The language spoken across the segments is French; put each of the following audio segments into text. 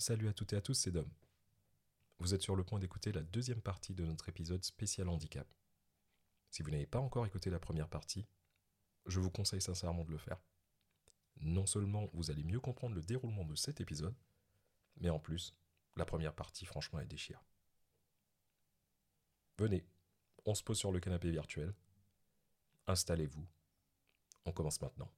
Salut à toutes et à tous, c'est Dom. Vous êtes sur le point d'écouter la deuxième partie de notre épisode spécial handicap. Si vous n'avez pas encore écouté la première partie, je vous conseille sincèrement de le faire. Non seulement vous allez mieux comprendre le déroulement de cet épisode, mais en plus, la première partie, franchement, elle déchire. Venez, on se pose sur le canapé virtuel. Installez-vous. On commence maintenant.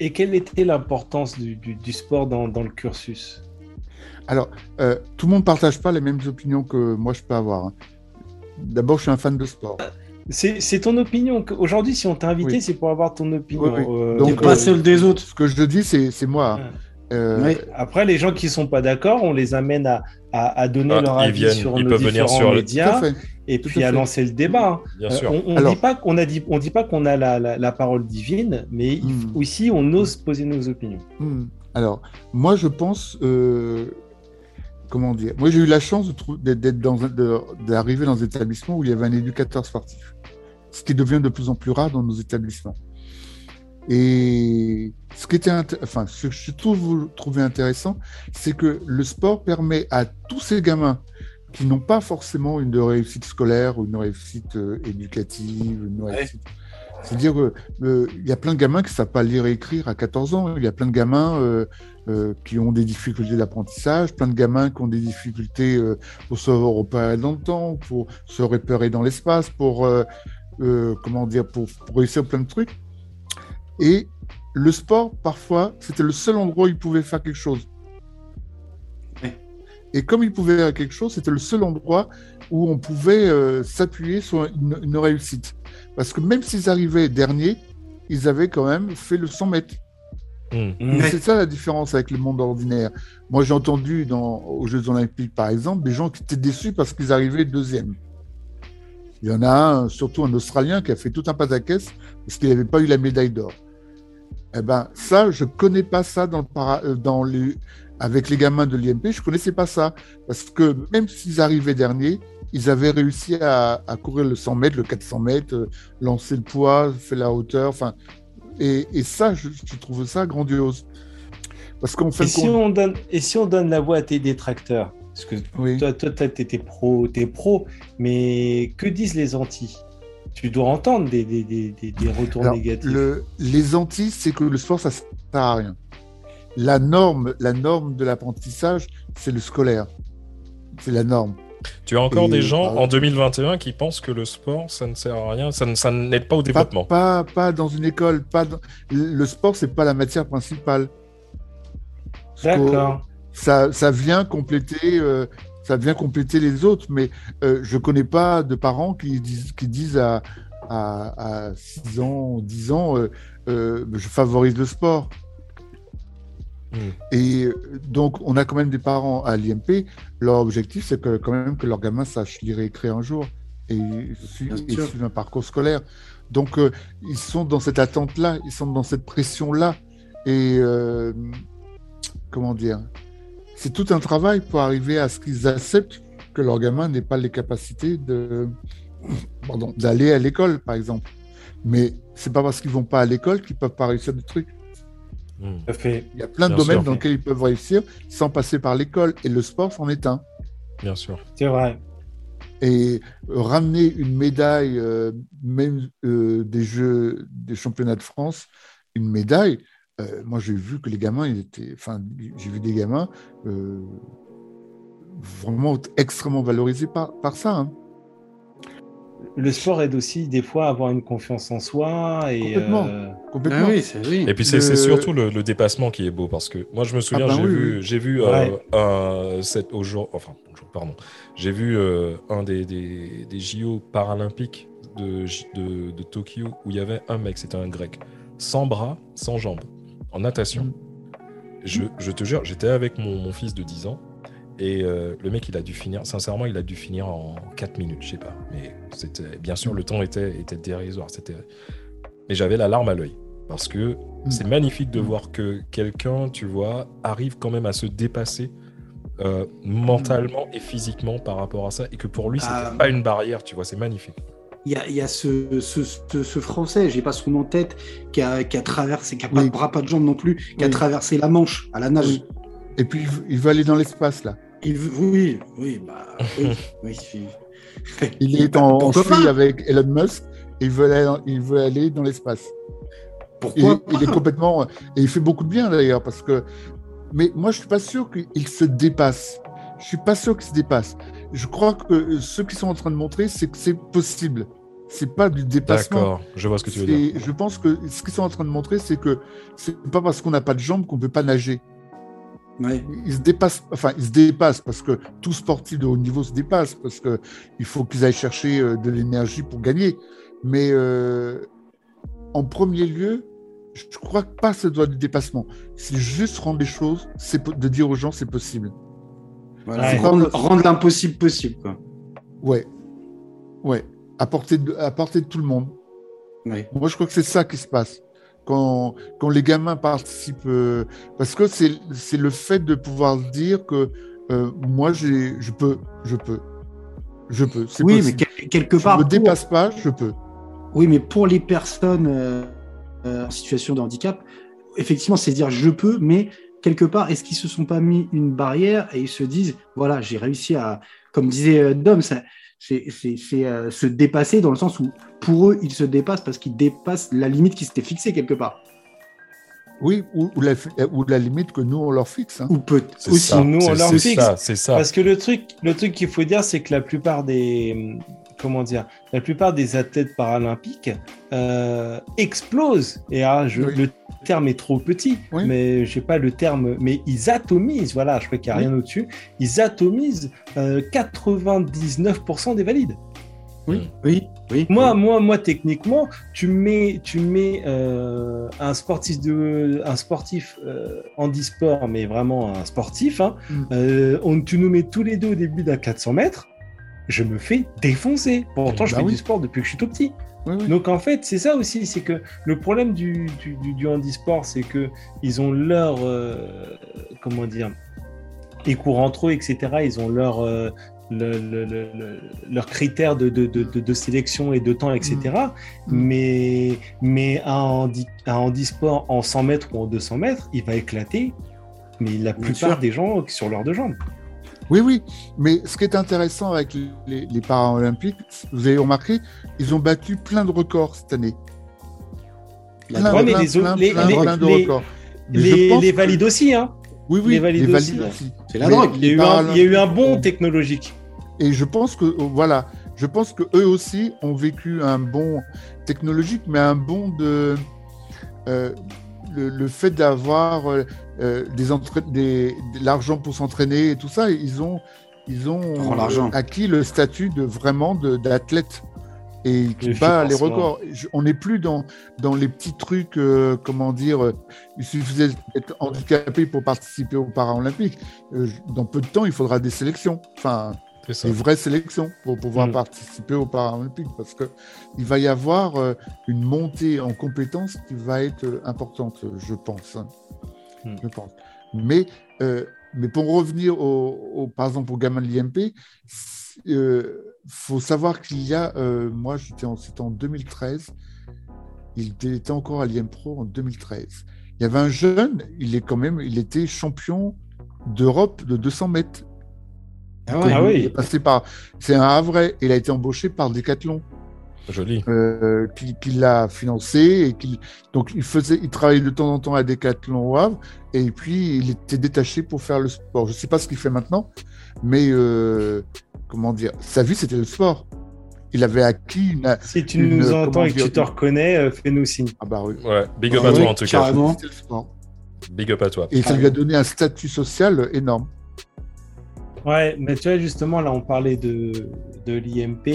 Et quelle était l'importance du, du- du sport dans, dans le cursus? Alors, euh, tout le monde ne partage pas les mêmes opinions que moi je peux avoir. hein. D'abord, je suis un fan de sport. C'est ton opinion. Aujourd'hui, si on t'a invité, Oui. c'est pour avoir ton opinion. Oui, oui. Euh, Donc, T'es pas euh, seul des autres. Ce que je dis, c'est moi. hein. Euh, Oui. Après, les gens qui sont pas d'accord, on les amène à, à, à donner Ah, leur avis viennent, sur ils nos peuvent venir différents sur le- tout à médias fait. Et tout puis à lancer le débat. Bien Euh, sûr. on on Alors- dit pas qu'on a dit, on dit pas qu'on a la, la, la parole divine, mais il Hmm. faut- aussi on ose poser nos opinions. Hmm. Alors, moi, je pense. euh, comment dire Moi, j'ai eu la chance d'être dans d'arriver dans un établissement où il y avait un éducateur sportif, ce qui devient de plus en plus rare dans nos établissements. Et ce qui était, enfin, ce que je trouve intéressant, c'est que le sport permet à tous ces gamins qui n'ont pas forcément une réussite scolaire ou une réussite euh, éducative, une réussite. C'est-à-dire qu'il y a plein de gamins qui ne savent pas lire et écrire à 14 ans. Il y a plein de gamins euh, euh, qui ont des difficultés d'apprentissage, plein de gamins qui ont des difficultés euh, pour se repérer dans le temps, pour se repérer dans l'espace, pour, euh, euh, comment dire, pour, pour réussir plein de trucs. Et le sport, parfois, c'était le seul endroit où ils pouvaient faire quelque chose. Et comme ils pouvaient faire quelque chose, c'était le seul endroit où on pouvait euh, s'appuyer sur une, une réussite. Parce que même s'ils arrivaient derniers, ils avaient quand même fait le 100 mètres. Et Ouais. C'est ça la différence avec le monde ordinaire. Moi, j'ai entendu dans, aux Jeux Olympiques, par exemple, des gens qui étaient déçus parce qu'ils arrivaient deuxième. Il y en a un, surtout un Australien, qui a fait tout un pataquès parce qu'il n'avait pas eu la médaille d'or. Eh ben, ça, je connais pas ça dans le para- euh, dans les, avec les gamins de l'IMP, je connaissais pas ça. Parce que même s'ils arrivaient derniers, ils avaient réussi à, à courir le 100 mètres, le 400 mètres, euh, lancer le poids, faire la hauteur, enfin. Et, et ça, je, je trouve ça grandiose. Parce qu'en fait, Et si on donne et si on donne la voix à tes détracteurs, parce que oui. toi, toi, toi, t'es pro, t'es pro, mais que disent les anti Tu dois entendre des, des, des, des, retours Alors, négatifs. le- les antis, c'est que le sport, ça ne sert à rien. La norme, la norme de l'apprentissage, c'est le scolaire. C'est la norme. Tu as encore Et- des gens en 2021 qui pensent que le sport, ça ne sert à rien, ça n'aide pas au développement. pas, pas dans une école. Pas dans- Le sport, c'est pas la matière principale. D'accord. Ça, ça vient compléter. euh, ça vient compléter les autres, mais euh, je connais pas de parents qui disent, qui disent à, à, à 6 ans, 10 ans, euh, euh, je favorise le sport. Hmm. Et euh, donc, on a quand même des parents à l'IMP. Leur objectif, c'est que, quand même que leur gamin sache lire et écrire un jour et, suivre un parcours scolaire. Donc, euh, ils sont dans cette attente-là, ils sont dans cette pression-là. Et euh, comment dire C'est tout un travail pour arriver à ce qu'ils acceptent que leur gamin n'ait pas les capacités de pardon, d'aller à l'école, par exemple. Mais c'est pas parce qu'ils vont pas à l'école qu'ils peuvent pas réussir des trucs. Hmm. Fait. Il y a plein de Bien domaines sûr. dans lesquels ils peuvent réussir sans passer par l'école. Et le sport, c'en est un. Bien sûr. C'est vrai. Et ramener une médaille, euh, même euh, des Jeux, des championnats de France, une médaille, euh, moi j'ai vu que les gamins, ils étaient, enfin, j'ai vu des gamins euh, vraiment extrêmement valorisés par, par ça. hein. Le sport aide aussi des fois à avoir une confiance en soi et Complètement. euh, Complètement. Ah oui, c'est oui. Et puis c'est Le- surtout le, le dépassement qui est beau parce que moi je me souviens Ah ben j'ai oui, vu oui. j'ai vu Ouais. euh, un cette au jour enfin pardon j'ai vu euh, un des, des, des JO paralympiques de, de, de Tokyo où il y avait un mec c'était un grec sans bras sans jambes en natation Mm. je, je te jure j'étais avec mon, mon fils de 10 ans et euh, le mec il a dû finir sincèrement il a dû finir en 4 minutes je sais pas mais c'était bien sûr le temps était était dérisoire c'était mais j'avais la larme à l'œil parce que c'est magnifique de Mm. voir que quelqu'un, tu vois, arrive quand même à se dépasser euh, mentalement et physiquement par rapport à ça, et que pour lui, c'était Ah. pas une barrière, tu vois, c'est magnifique. Il y a, il y a ce, ce, ce, ce Français, j'ai pas son nom en tête, qui a, qui a traversé, qui a pas Oui. de bras, pas de jambes non plus, qui a traversé la Manche à la nage. Oui. Et puis, il veut- aller dans l'espace, là. Il veut- oui, oui, bah, oui, oui, oui. Il est en, en pas avec Elon Musk et il veut aller, il veut aller dans l'espace. Et Pourquoi il est complètement. Et il fait beaucoup de bien d'ailleurs, parce que. Mais moi, je suis pas sûr qu'il se dépasse. Je suis pas sûr qu'il se dépasse. Je crois que ceux qui sont en train de montrer, c'est que c'est possible. C'est pas du dépassement. D'accord, je vois ce que tu veux dire. Je pense que ce qu'ils sont en train de montrer, c'est que c'est pas parce qu'on n'a pas de jambes qu'on peut pas nager. Ouais. Ils se dépassent, enfin, ils se dépassent parce que tout sportif de haut niveau se dépasse parce que il faut qu'ils aillent chercher euh, de l'énergie pour gagner. Mais euh, en premier lieu, je crois que pas ce doit du dépassement. C'est juste rendre les choses, c'est de dire aux gens c'est possible. Voilà, Ouais. rendre, rendre l'impossible possible. Quoi. Ouais, ouais, à portée de, à portée de tout le monde. Ouais. Moi, je crois que c'est ça qui se passe. Quand, quand les gamins participent, euh, parce que c'est le fait de pouvoir dire que euh, moi, je peux, je peux, je peux. Oui, mais quel- quelque Je part. me pour- dépasse pas, je peux. Oui, mais pour les personnes euh, euh, en situation de handicap, effectivement, c'est dire je peux, mais quelque part, est-ce qu'ils se sont pas mis une barrière et ils se disent voilà, j'ai réussi à, comme disait Dom, ça, c'est euh, se dépasser dans le sens où pour eux, ils se dépassent parce qu'ils dépassent la limite qui s'était fixée quelque part. Oui, ou, ou la, ou la limite que nous, on leur fixe. hein. Ou peut C'est aussi. ça, nous, on leur c'est fixe. ça, c'est ça. Parce que le truc, le truc qu'il faut dire, c'est que la plupart des, comment dire, la plupart des athlètes paralympiques euh, explosent. Et ah, je- Oui. le terme est trop petit, Oui. mais je sais pas le terme, mais ils atomisent. Voilà, je crois qu'il n'y a Oui. rien au-dessus. Ils atomisent euh, 99% des valides. Oui, oui, oui. Moi, moi, moi, techniquement, tu mets, tu mets euh, un sportif de, un sportif euh, handisport, mais vraiment un sportif. Hein, Mm. euh, on, tu nous mets tous les deux au début d'un 400 mètres. Je me fais défoncer. Pourtant, je Bah fais oui. du sport depuis que je suis tout petit. Oui, oui. Donc en fait, c'est ça aussi, c'est que le problème du, du, du, du handisport, c'est que ils ont leur, euh, comment dire, ils courent entre eux, etc. Ils ont leur, euh, le, le- le- le- leurs critères de, de, de, sélection et de temps, etc. Mm. Mais, mais un, handi, un handisport en 100 mètres ou en 200 mètres, il va éclater. Mais la Bien plupart sûr. des gens sur leurs deux jambes. Oui, oui. Mais ce qui est intéressant avec les, les Paralympiques, vous avez remarqué, ils ont battu plein de records cette année. Plein, Ouais, mais plein, les autres- plein, les- plein, les- plein de records. Mais Les, que- valides aussi, hein. Oui, oui, les valides les valides aussi, aussi. C'est la drogue. Il y, a eu un, il y a eu un bon technologique. Et je pense que voilà, je pense que eux aussi ont vécu un bon technologique, mais un bon de euh, le, le fait d'avoir euh, euh, des, entra- des de l'argent pour s'entraîner et tout ça, ils ont ils ont l'argent. acquis le statut de vraiment d'athlète et qui bat les records. Je- on n'est plus dans dans les petits trucs, euh, comment dire, euh, il suffisait d'être handicapé pour participer aux Paralympiques. Euh, dans peu de temps, il faudra des sélections. Enfin, Des vraies sélections pour pouvoir Mm. participer aux Paralympiques parce que il va y avoir euh, une montée en compétences qui va être euh, importante, je pense. hein. Mm. Je pense. Mais, euh, mais pour revenir au, au- par exemple au gamin de l'IMP, il faut savoir qu'il y a, moi j'étais en, c'était en 2013, il était, était encore à l'IMPRO en 2013. Il y avait un jeune, il est quand même, il était champion d'Europe de 200 mètres. Ah ouais. Ah oui. Il est passé par. C'est un Havrais. Il a été embauché par Decathlon, Joli. euh, qui, qui l'a financé et qui. Donc il faisait, il travaillait de temps en temps à Decathlon au Havre, et puis il était détaché pour faire le sport. Je sais pas ce qu'il fait maintenant, mais euh, comment dire, sa vie c'était le sport. Il avait acquis une. Si tu Une- nous entends et que tu te reconnais, euh, fais-nous signe. Ah bah oui. Ouais, big up Ah à oui, toi en tout cas. carrément. Sport. Big up à toi. Et ça lui a donné un statut social énorme. Ouais, mais tu vois, justement, là, on parlait de, de l'IMP,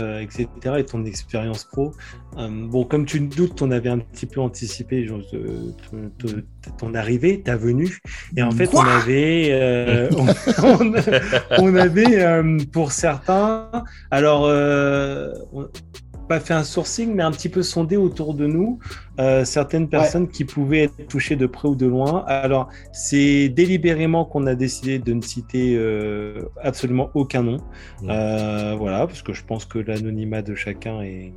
euh, etc., et ton expérience pro. Euh, bon, comme tu te doutes, on avait un petit peu anticipé genre, de- de- de- ton arrivée, ta venue. Et en fait, Quoi? on avait, euh, on, on avait euh, pour certains, alors, euh, on- pas fait un sourcing, mais un petit peu sondé autour de nous euh, certaines personnes qui pouvaient être touchées de près ou de loin. Alors, c'est délibérément qu'on a décidé de ne citer euh, absolument aucun nom. Euh, voilà, parce que je pense que l'anonymat de chacun est,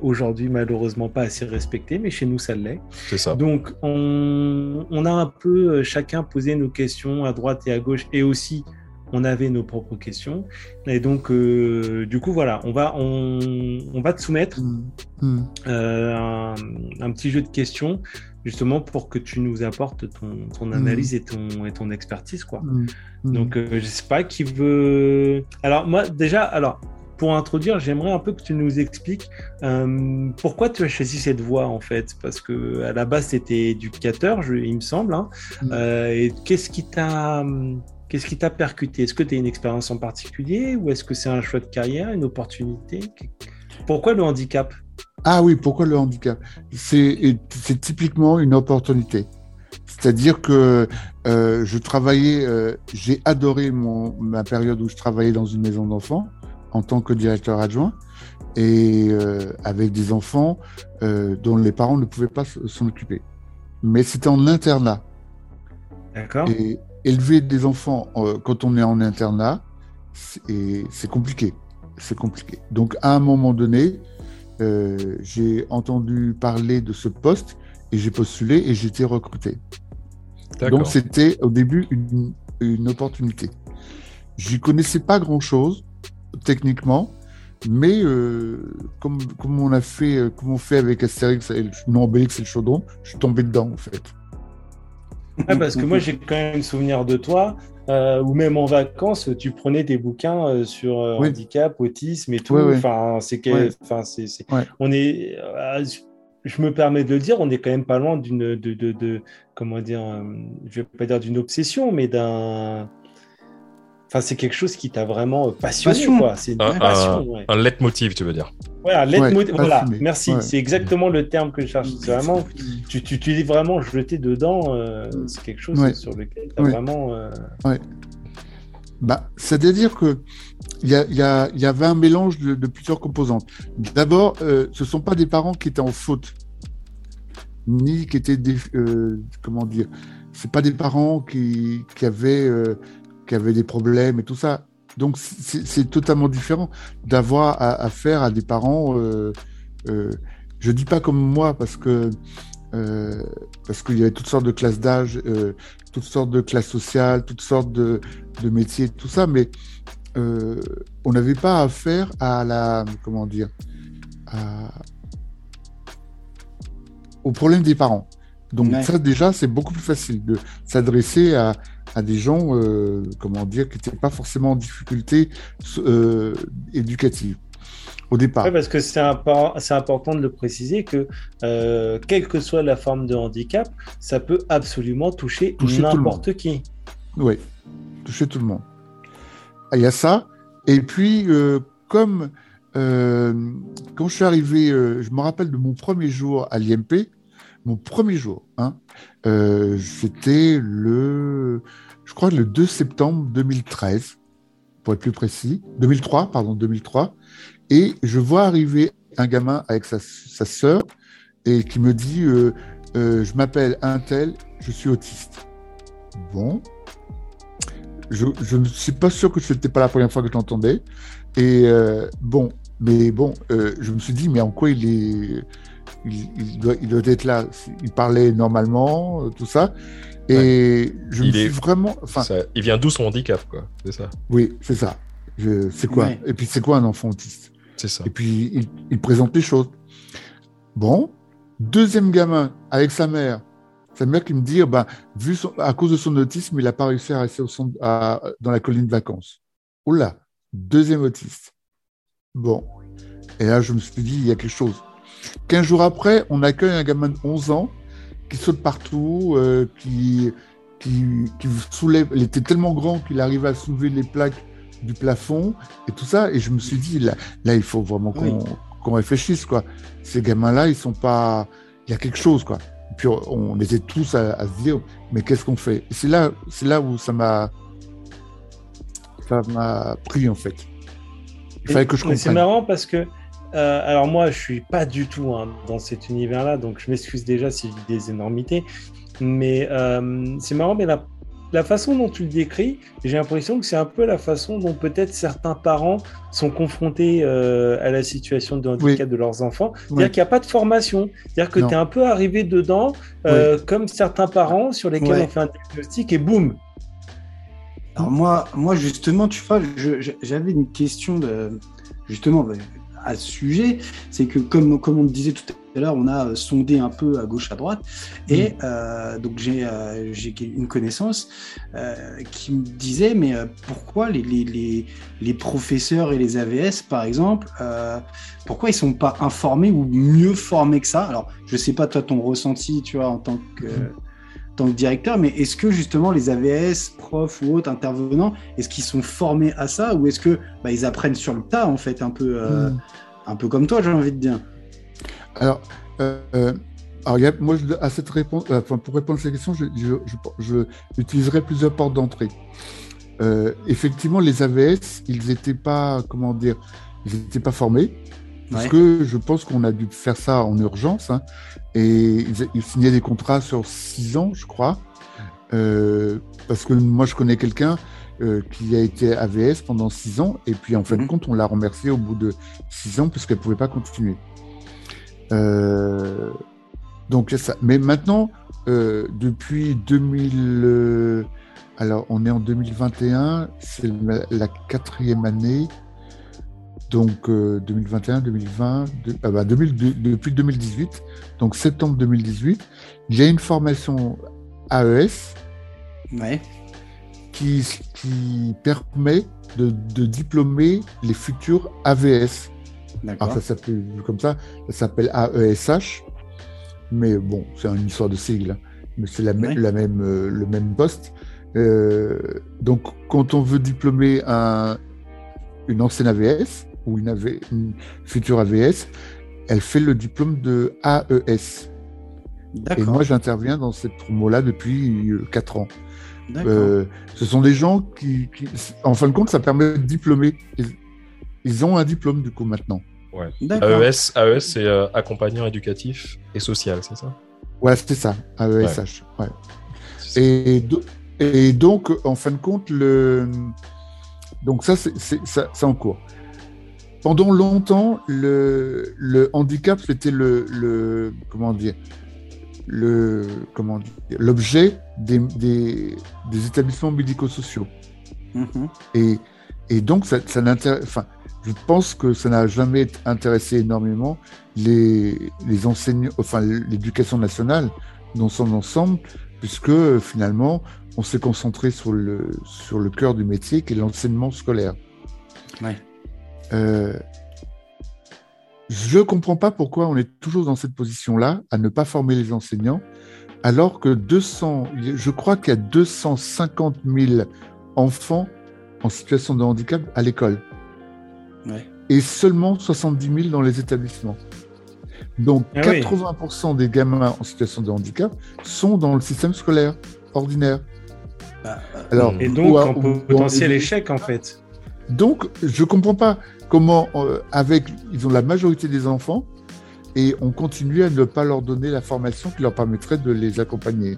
aujourd'hui malheureusement pas assez respecté, mais chez nous, ça l'est. C'est ça. Donc, on, on a un peu chacun posé nos questions à droite et à gauche, et aussi on avait nos propres questions. Et donc, euh, du coup, voilà, on va, on, on va te soumettre Mm. euh, un, un petit jeu de questions, justement pour que tu nous apportes ton, ton Mm. analyse et, ton, et ton expertise, quoi. Mm. Mm. Donc, euh, je sais pas qui veut. Alors, moi, déjà, alors. Pour introduire, j'aimerais un peu que tu nous expliques euh, pourquoi tu as choisi cette voie en fait, parce que à la base c'était éducateur, je- il me semble. hein. Et qu'est-ce qui t'a qu'est-ce qui t'a percuté? Est-ce que tu as une expérience en particulier ou est-ce que c'est un choix de carrière, une opportunité? Pourquoi le handicap? Ah oui, pourquoi le handicap? C'est typiquement une opportunité. C'est-à-dire que euh, je travaillais, euh, j'ai adoré mon, ma période où je travaillais dans une maison d'enfants en tant que directeur adjoint et euh, avec des enfants dont les parents ne pouvaient pas s'en occuper. Mais c'était en internat. D'accord Et élever des enfants euh, quand on est en internat, c'est compliqué. C'est compliqué. Donc, à un moment donné, euh, j'ai entendu parler de ce poste et j'ai postulé et j'ai été recruté. Donc, c'était au début une, une opportunité. J'y connaissais pas grand-chose techniquement, mais euh, comme, comme on a fait, comme on fait avec Astérix et le, non, Obélix et le chaudron, je suis tombé dedans en fait. Parce que moi j'ai quand même souvenir de toi, euh, ou même en vacances, tu prenais des bouquins euh, sur euh, Oui. handicap, autisme et tout. Enfin, c'est que, enfin, c'est, on est, euh, je me permets de le dire, on est quand même pas loin d'une, de, de, de- comment dire, je vais pas dire d'une obsession, mais d'un, enfin, c'est quelque chose qui t'a vraiment passionné, Passion. quoi. C'est une Un, passion. un, ouais. un leitmotiv, tu veux dire. Voilà, leitmotiv- Ouais, voilà, passionné. merci. Ouais. C'est exactement le terme que je cherche. C'est vraiment, tu, tu, tu es vraiment jeté dedans. euh, c'est quelque chose Ouais. sur lequel tu as Ouais. vraiment. euh, Bah, C'est-à-dire que il y, a- il y, a- il y avait un mélange de, de plusieurs composantes. D'abord, euh, ce ne sont pas des parents qui étaient en faute, ni qui étaient des, euh, comment dire, c'est pas des parents qui, qui avaient euh, qui avaient des problèmes et tout ça. Donc c'est totalement différent d'avoir à, à faire à des parents. Euh, euh, je dis pas comme moi parce que euh, parce qu'il y avait toutes sortes de classes d'âge, euh, toutes sortes de classes sociales, toutes sortes de, de métiers, tout ça, mais euh, on n'avait pas affaire à la comment dire à- au problème des parents. Donc Ouais. ça déjà c'est beaucoup plus facile de s'adresser à, à des gens euh, comment dire qui n'étaient pas forcément en difficulté euh, éducative au départ. Ouais, parce que c'est impor- c'est important de le préciser que euh, quelle que soit la forme de handicap, ça peut absolument toucher, n'importe qui. Oui, toucher tout le monde. Ah, Il y a ça. Et puis, euh, comme quand je suis arrivé, je me rappelle de mon premier jour à l'IMP, mon premier jour, hein, euh, c'était le, je crois, le 2 septembre 2013, pour être plus précis, 2003, pardon, 2003. Et je vois arriver un gamin avec sa, sa sœur et qui me dit euh, euh, Je m'appelle un tel, je suis autiste. Bon, je ne suis pas sûr que ce n'était pas la première fois que je l'entendais. Et euh, bon, mais bon, je me suis dit, mais en quoi il est. Il, doit, il doit être là? Il parlait normalement, tout ça. Et je Il me est- suis vraiment. Enfin, Ça- il vient d'où son handicap, quoi? C'est ça. oui, c'est ça. Je- C'est quoi? Ouais. Et puis, c'est quoi un enfant autiste? C'est ça. Et puis, il, il présente les choses. Bon, deuxième gamin avec sa mère. Sa mère qui me dit, ben, vu son- à cause de son autisme, il n'a pas réussi à rester au centre- à- dans la colline de vacances. Oula, deuxième autiste. Bon. Et là, je me suis dit, il y a quelque chose. Quinze jours après, on accueille un gamin de 11 ans qui saute partout, euh, qui, qui, qui soulève. Il était tellement grand qu'il arrivait à soulever les plaques du plafond et tout ça. Et je me suis dit, là, là il faut vraiment qu'on qu'on réfléchisse, quoi. Ces gamins-là, ils sont pas. Il y a quelque chose, quoi. Et puis on, on était tous à, à se dire, mais qu'est-ce qu'on fait? C'est là, c'est là où ça m'a, ça m'a pris en fait. Il fallait que je Mais C'est comprenne. marrant parce que euh, alors moi, je suis pas du tout hein, dans cet univers-là, donc je m'excuse déjà si je dis des énormités. Mais euh, c'est marrant, mais la, la façon dont tu le décris, j'ai l'impression que c'est un peu la façon dont peut-être certains parents sont confrontés euh, à la situation de handicap de leurs enfants. C'est-à-dire Oui. qu'il n'y a pas de formation. C'est-à-dire que tu es un peu arrivé dedans, comme certains parents sur lesquels on fait un diagnostic et boum. Alors moi, moi justement, tu vois, j'avais une question de, justement bah, à ce sujet. C'est que comme, comme on le disait tout à l'heure, on a euh, sondé un peu à gauche, à droite. Et euh, donc j'ai euh, une connaissance euh, qui me disait, mais pourquoi les, les, les, les professeurs et les AVS, par exemple, pourquoi ils sont pas informés ou mieux formés que ça? Alors, je sais pas toi ton ressenti, tu vois, en tant que en tant que directeur, mais est-ce que justement les AVS, profs ou autres intervenants, est-ce qu'ils sont formés à ça ou est-ce que bah, ils apprennent sur le tas en fait, un peu, euh, Mm. un peu comme toi, j'ai envie de dire. Alors, euh, euh, alors moi, je- à cette réponse, enfin, pour répondre à cette question, je, je, je- je utiliserai plusieurs portes d'entrée. Euh, effectivement, les AVS, ils n'étaient pas, comment dire, ils n'étaient pas formés. Parce Ouais. que je pense qu'on a dû faire ça en urgence. hein, et ils, ils signaient des contrats sur six ans, je crois. Euh, parce que moi, je connais quelqu'un euh, qui a été AVS pendant six ans. Et puis, en fin de Mhm. compte, on l'a remercié au bout de six ans puisqu'elle ne pouvait pas continuer. Euh, donc, ça. Mais maintenant, depuis 2000. euh, alors, on est en 2021, c'est la, la quatrième année. Donc, euh, 2021, 2020, de- ah bah, 2000 de- depuis 2018, donc septembre 2018, il y a une formation AES Ouais. qui, qui permet de, de diplômer les futurs AVS. Alors, ça s'appelle comme ça, ça s'appelle AESH, mais bon, c'est une histoire de sigle, hein. mais c'est la, mê- Ouais. la même, euh, le même poste. Euh, donc, quand on veut diplômer un, une ancienne AVS ou une, AV une future AVS, elle fait le diplôme de AES. Et moi, j'interviens dans cette promo-là depuis 4 ans. D'accord. Euh, ce sont des gens qui, qui- en fin de compte, ça permet de diplômer. Ils, ils ont un diplôme, du coup, maintenant. D'accord. AES, AES c'est euh, accompagnant éducatif et social, c'est ça? Voilà, c'est ça, AESH. ouais. Et, do- et donc, en fin de compte, le... donc ça, c'est c'est- ça- c'est en cours. Pendant longtemps, le, le handicap, c'était le, le- comment dire, le comment l'objet des, des, des établissements médico-sociaux. Mhm. Et, et donc, ça, ça n'intéresse. Enfin, je pense que ça n'a jamais intéressé énormément les, les enseignants, enfin, l'éducation nationale dans son ensemble, puisque finalement, on s'est concentré sur le, sur le cœur du métier, qui est l'enseignement scolaire. Ouais. Euh, je ne comprends pas pourquoi on est toujours dans cette position-là, à ne pas former les enseignants, alors que 200, je crois qu'il y a 250 000 enfants en situation de handicap à l'école Ouais. et seulement 70 000 dans les établissements. Donc Ah oui. 80% des gamins en situation de handicap sont dans le système scolaire ordinaire. Bah, Alors, Et donc, en- potentiel échec, en fait. Donc, je comprends pas comment, euh, avec, ils ont la majorité des enfants et on continue à ne pas leur donner la formation qui leur permettrait de les accompagner.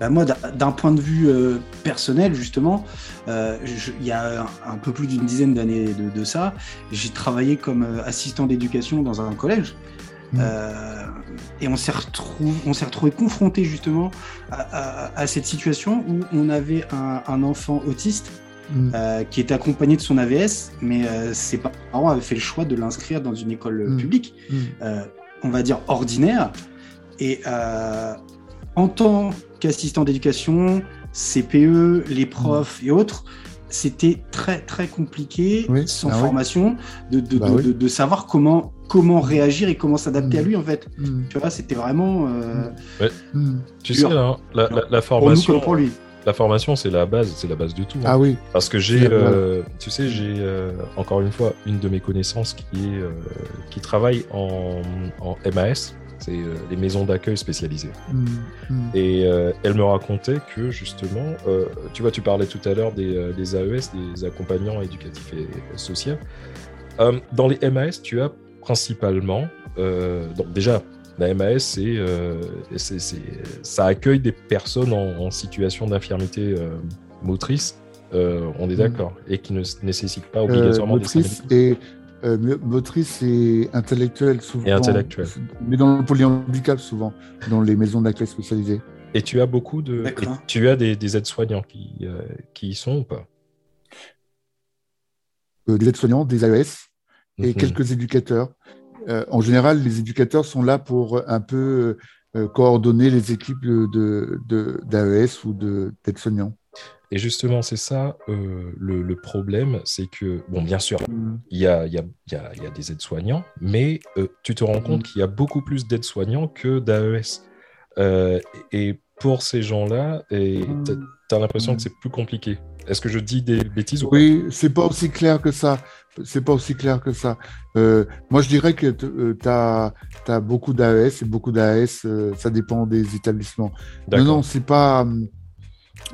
Bah, moi, d'un- point de vue euh, personnel, justement, euh, je- il y a un, un peu plus d'une dizaine d'années de, de ça, j'ai travaillé comme assistant d'éducation dans un collège. Mm. Euh, et on s'est retrouvé, on s'est retrouvé confronté justement à, à- à cette situation où on avait un, un enfant autiste Mm. euh, qui était accompagné de son AVS, mais euh, ses parents avaient fait le choix de l'inscrire dans une école Mm. publique Mm. euh, on va dire, ordinaire. Et euh, en tant qu'assistant d'éducation, CPE, les profs et autres, c'était très très compliqué, Oui, sans ah oui. formation, de, de, Bah de- oui. de- de savoir comment, comment réagir et comment s'adapter à lui, en fait. Tu vois, c'était vraiment euh. Tu Dur. sais, hein, la, la- la pour nous formation, comme pour lui. La formation, c'est la base, c'est la base de tout. hein. Ah oui, Parce que j'ai, euh, tu sais, j'ai euh, encore une fois une de mes connaissances qui est euh, qui travaille en, en MAS, c'est les maisons d'accueil spécialisées. Mm. Mm. Et elle me racontait que justement, tu vois, tu parlais tout à l'heure des, des AES, des accompagnants éducatifs et, et sociaux. Dans les MAS, tu as principalement, donc déjà, la MAS, c'est, euh, ça accueille des personnes en, en situation d'infirmité euh, motrice, euh, on est Mm. d'accord, et qui ne nécessitent pas obligatoirement des motrice euh, mo- motrice et intellectuelle souvent. Et intellectuelle. Mais dans le polyhandicap souvent, dans les maisons d'accueil spécialisées. Et tu as beaucoup de. Tu as des, des aides-soignants qui, euh, qui y sont ou pas? Euh, des aides-soignants, des AES et Mhm. quelques éducateurs. Euh, en général, les éducateurs sont là pour euh, un peu euh, coordonner les équipes de, d'AES ou de, d'aides-soignants. Et justement, c'est ça euh, le, le problème, c'est que, bon, bien sûr, Mm. il y a, y a- y a- y a des aides-soignants, mais euh, tu te rends compte Mm. qu'il y a beaucoup plus d'aides-soignants que d'AES. Euh, et pour ces gens-là, tu as l'impression Mm. que c'est plus compliqué. Est-ce que je dis des bêtises ou Oui, c'est pas aussi clair que ça. C'est pas aussi clair que ça. Euh, moi, je dirais que tu as, beaucoup d'AES et beaucoup d'AES, euh, ça dépend des établissements. Non, non, c'est pas. hum,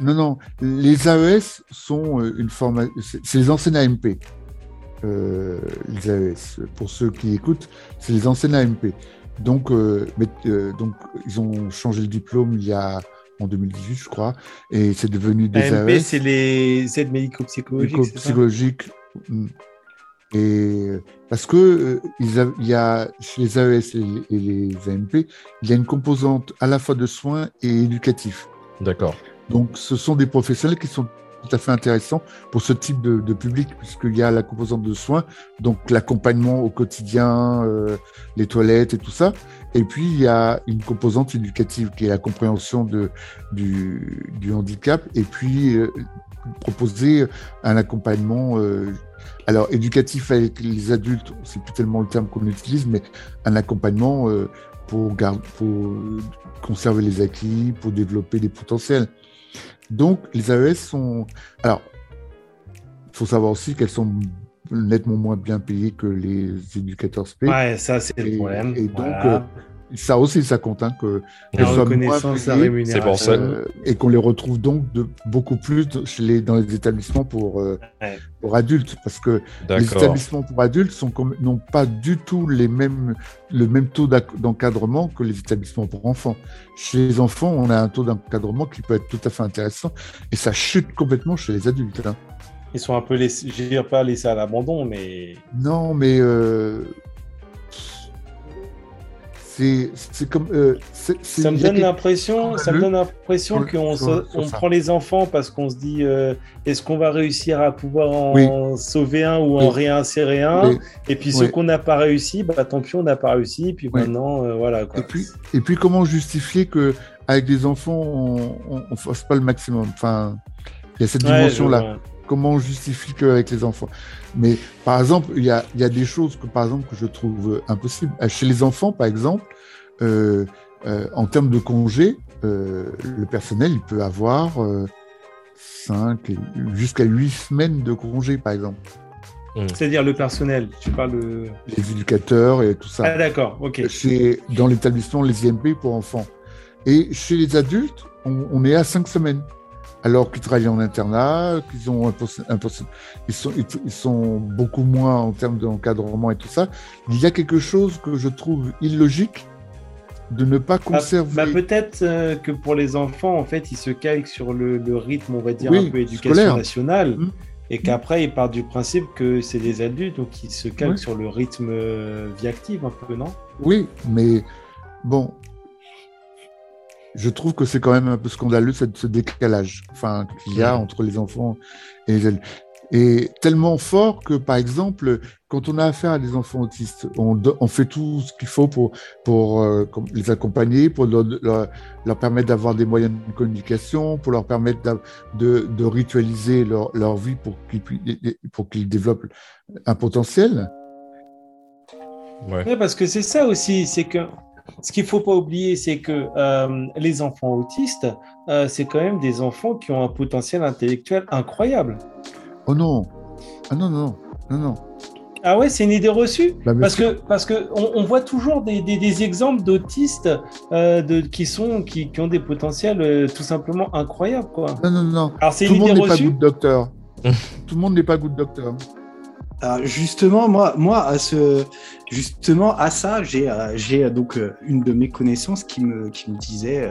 Non, non. Les AES sont euh, une formation. C'est les anciennes AMP. Euh, les AES. Pour ceux qui écoutent, c'est les anciennes AMP. Donc, euh, mais, euh, donc, ils ont changé le diplôme il y a en 2018, je crois, et c'est devenu des AMP, AES c'est les aides médico-psychologiques. c'est ça? Psychologique. mm. Et parce que euh, ils a- il y a chez les AES et les, et les AMP, il y a une composante à la fois de soins et éducatif. D'accord. Donc, ce sont des professionnels qui sont tout à fait intéressants pour ce type de, de public, puisqu'il y a la composante de soins, donc l'accompagnement au quotidien, euh, les toilettes et tout ça. Et puis, il y a une composante éducative qui est la compréhension de, du, du handicap, et puis euh, proposer un accompagnement, euh, alors éducatif avec les adultes, c'est plus tellement le terme qu'on utilise, mais un accompagnement euh, pour, gar- pour conserver les acquis, pour développer les potentiels. Donc, les AES sont. Alors, il faut savoir aussi qu'elles sont nettement moins bien payées que les éducateurs spé. Ouais, ça, c'est le problème. et donc, Voilà. euh, Ça aussi, ça compte, hein, que la qu'elles soient moins la ça. euh, et qu'on les retrouve donc de, beaucoup plus chez les, dans les établissements pour, euh, Ouais. pour adultes, parce que les établissements pour adultes n'ont pas du tout les mêmes, le même taux d'encadrement que les établissements pour enfants. Chez les enfants, on a un taux d'encadrement qui peut être tout à fait intéressant, et ça chute complètement chez les adultes. hein. Ils sont un peu laissés, je dirais pas laissés à l'abandon, mais Non, mais euh, c'est c'est comme euh, ça me donne l'impression, ça me donne l'impression qu'on on prend les enfants parce qu'on se dit euh, est-ce qu'on va réussir à pouvoir en Oui. sauver un ou en réinsérer un Oui. et puis ceux qu'on n'a pas réussi, bah tant pis on n'a pas réussi puis Oui. maintenant euh, voilà quoi. Et puis, et puis, comment justifier que avec des enfants, on ne fasse pas le maximum? Enfin, il y a cette dimension-là. Comment on justifie qu'avec les enfants Mais par exemple, il y a, il y a des choses que, par exemple, que je trouve impossibles. Euh, Chez les enfants, par exemple, euh, euh, en termes de congés, euh, le personnel, il peut avoir euh, 5 jusqu'à 8 semaines de congés, par exemple. C'est-à-dire le personnel, tu parles de Les éducateurs et tout ça. Ah d'accord, OK. chez, dans l'établissement les IMP pour enfants. Et chez les adultes, on, on est à cinq semaines. Alors qu'ils travaillent en internat, qu'ils ont un un ils, sont, ils, sont beaucoup moins en termes d'encadrement et tout ça. Il y a quelque chose que je trouve illogique de ne pas Bah, conserver. bah, peut-être euh, que pour les enfants, en fait, ils se calquent sur le, le rythme, on va dire, Oui, un peu éducation scolaire. nationale. Mhm. Et qu'après, ils partent du principe que c'est des adultes, donc ils se calquent Oui. sur le rythme euh, vie active, un peu, non? Oui, mais bon, je trouve que c'est quand même un peu scandaleux ce, ce décalage enfin, qu'il y a Mhm. entre les enfants et les adultes. Et tellement fort que, par exemple, quand on a affaire à des enfants autistes, on, fait tout ce qu'il faut pour, pour euh, les accompagner, pour leur, leur- leur permettre d'avoir des moyens de communication, pour leur permettre de, de ritualiser leur, leur vie pour qu'ils puissent- pour qu'ils développent un potentiel. Ouais. Ouais, parce que c'est ça aussi, c'est que ce qu'il faut pas oublier, c'est que euh, les enfants autistes, euh, c'est quand même des enfants qui ont un potentiel intellectuel incroyable. Oh non Ah non, non, non, non. Ah ouais, c'est une idée reçue Bah, Parce que parce que on, on voit toujours des, des, des exemples d'autistes euh, de qui sont qui, qui ont des potentiels euh, tout simplement incroyables quoi. Non, non, non. Alors c'est Tout une le monde idée n'est pas reçue. good docteur. Tout le monde n'est pas good docteur. Alors, justement, moi, moi, à ce, justement, à ça, j'ai, euh, j'ai euh, donc euh, une de mes connaissances qui me, qui me disait,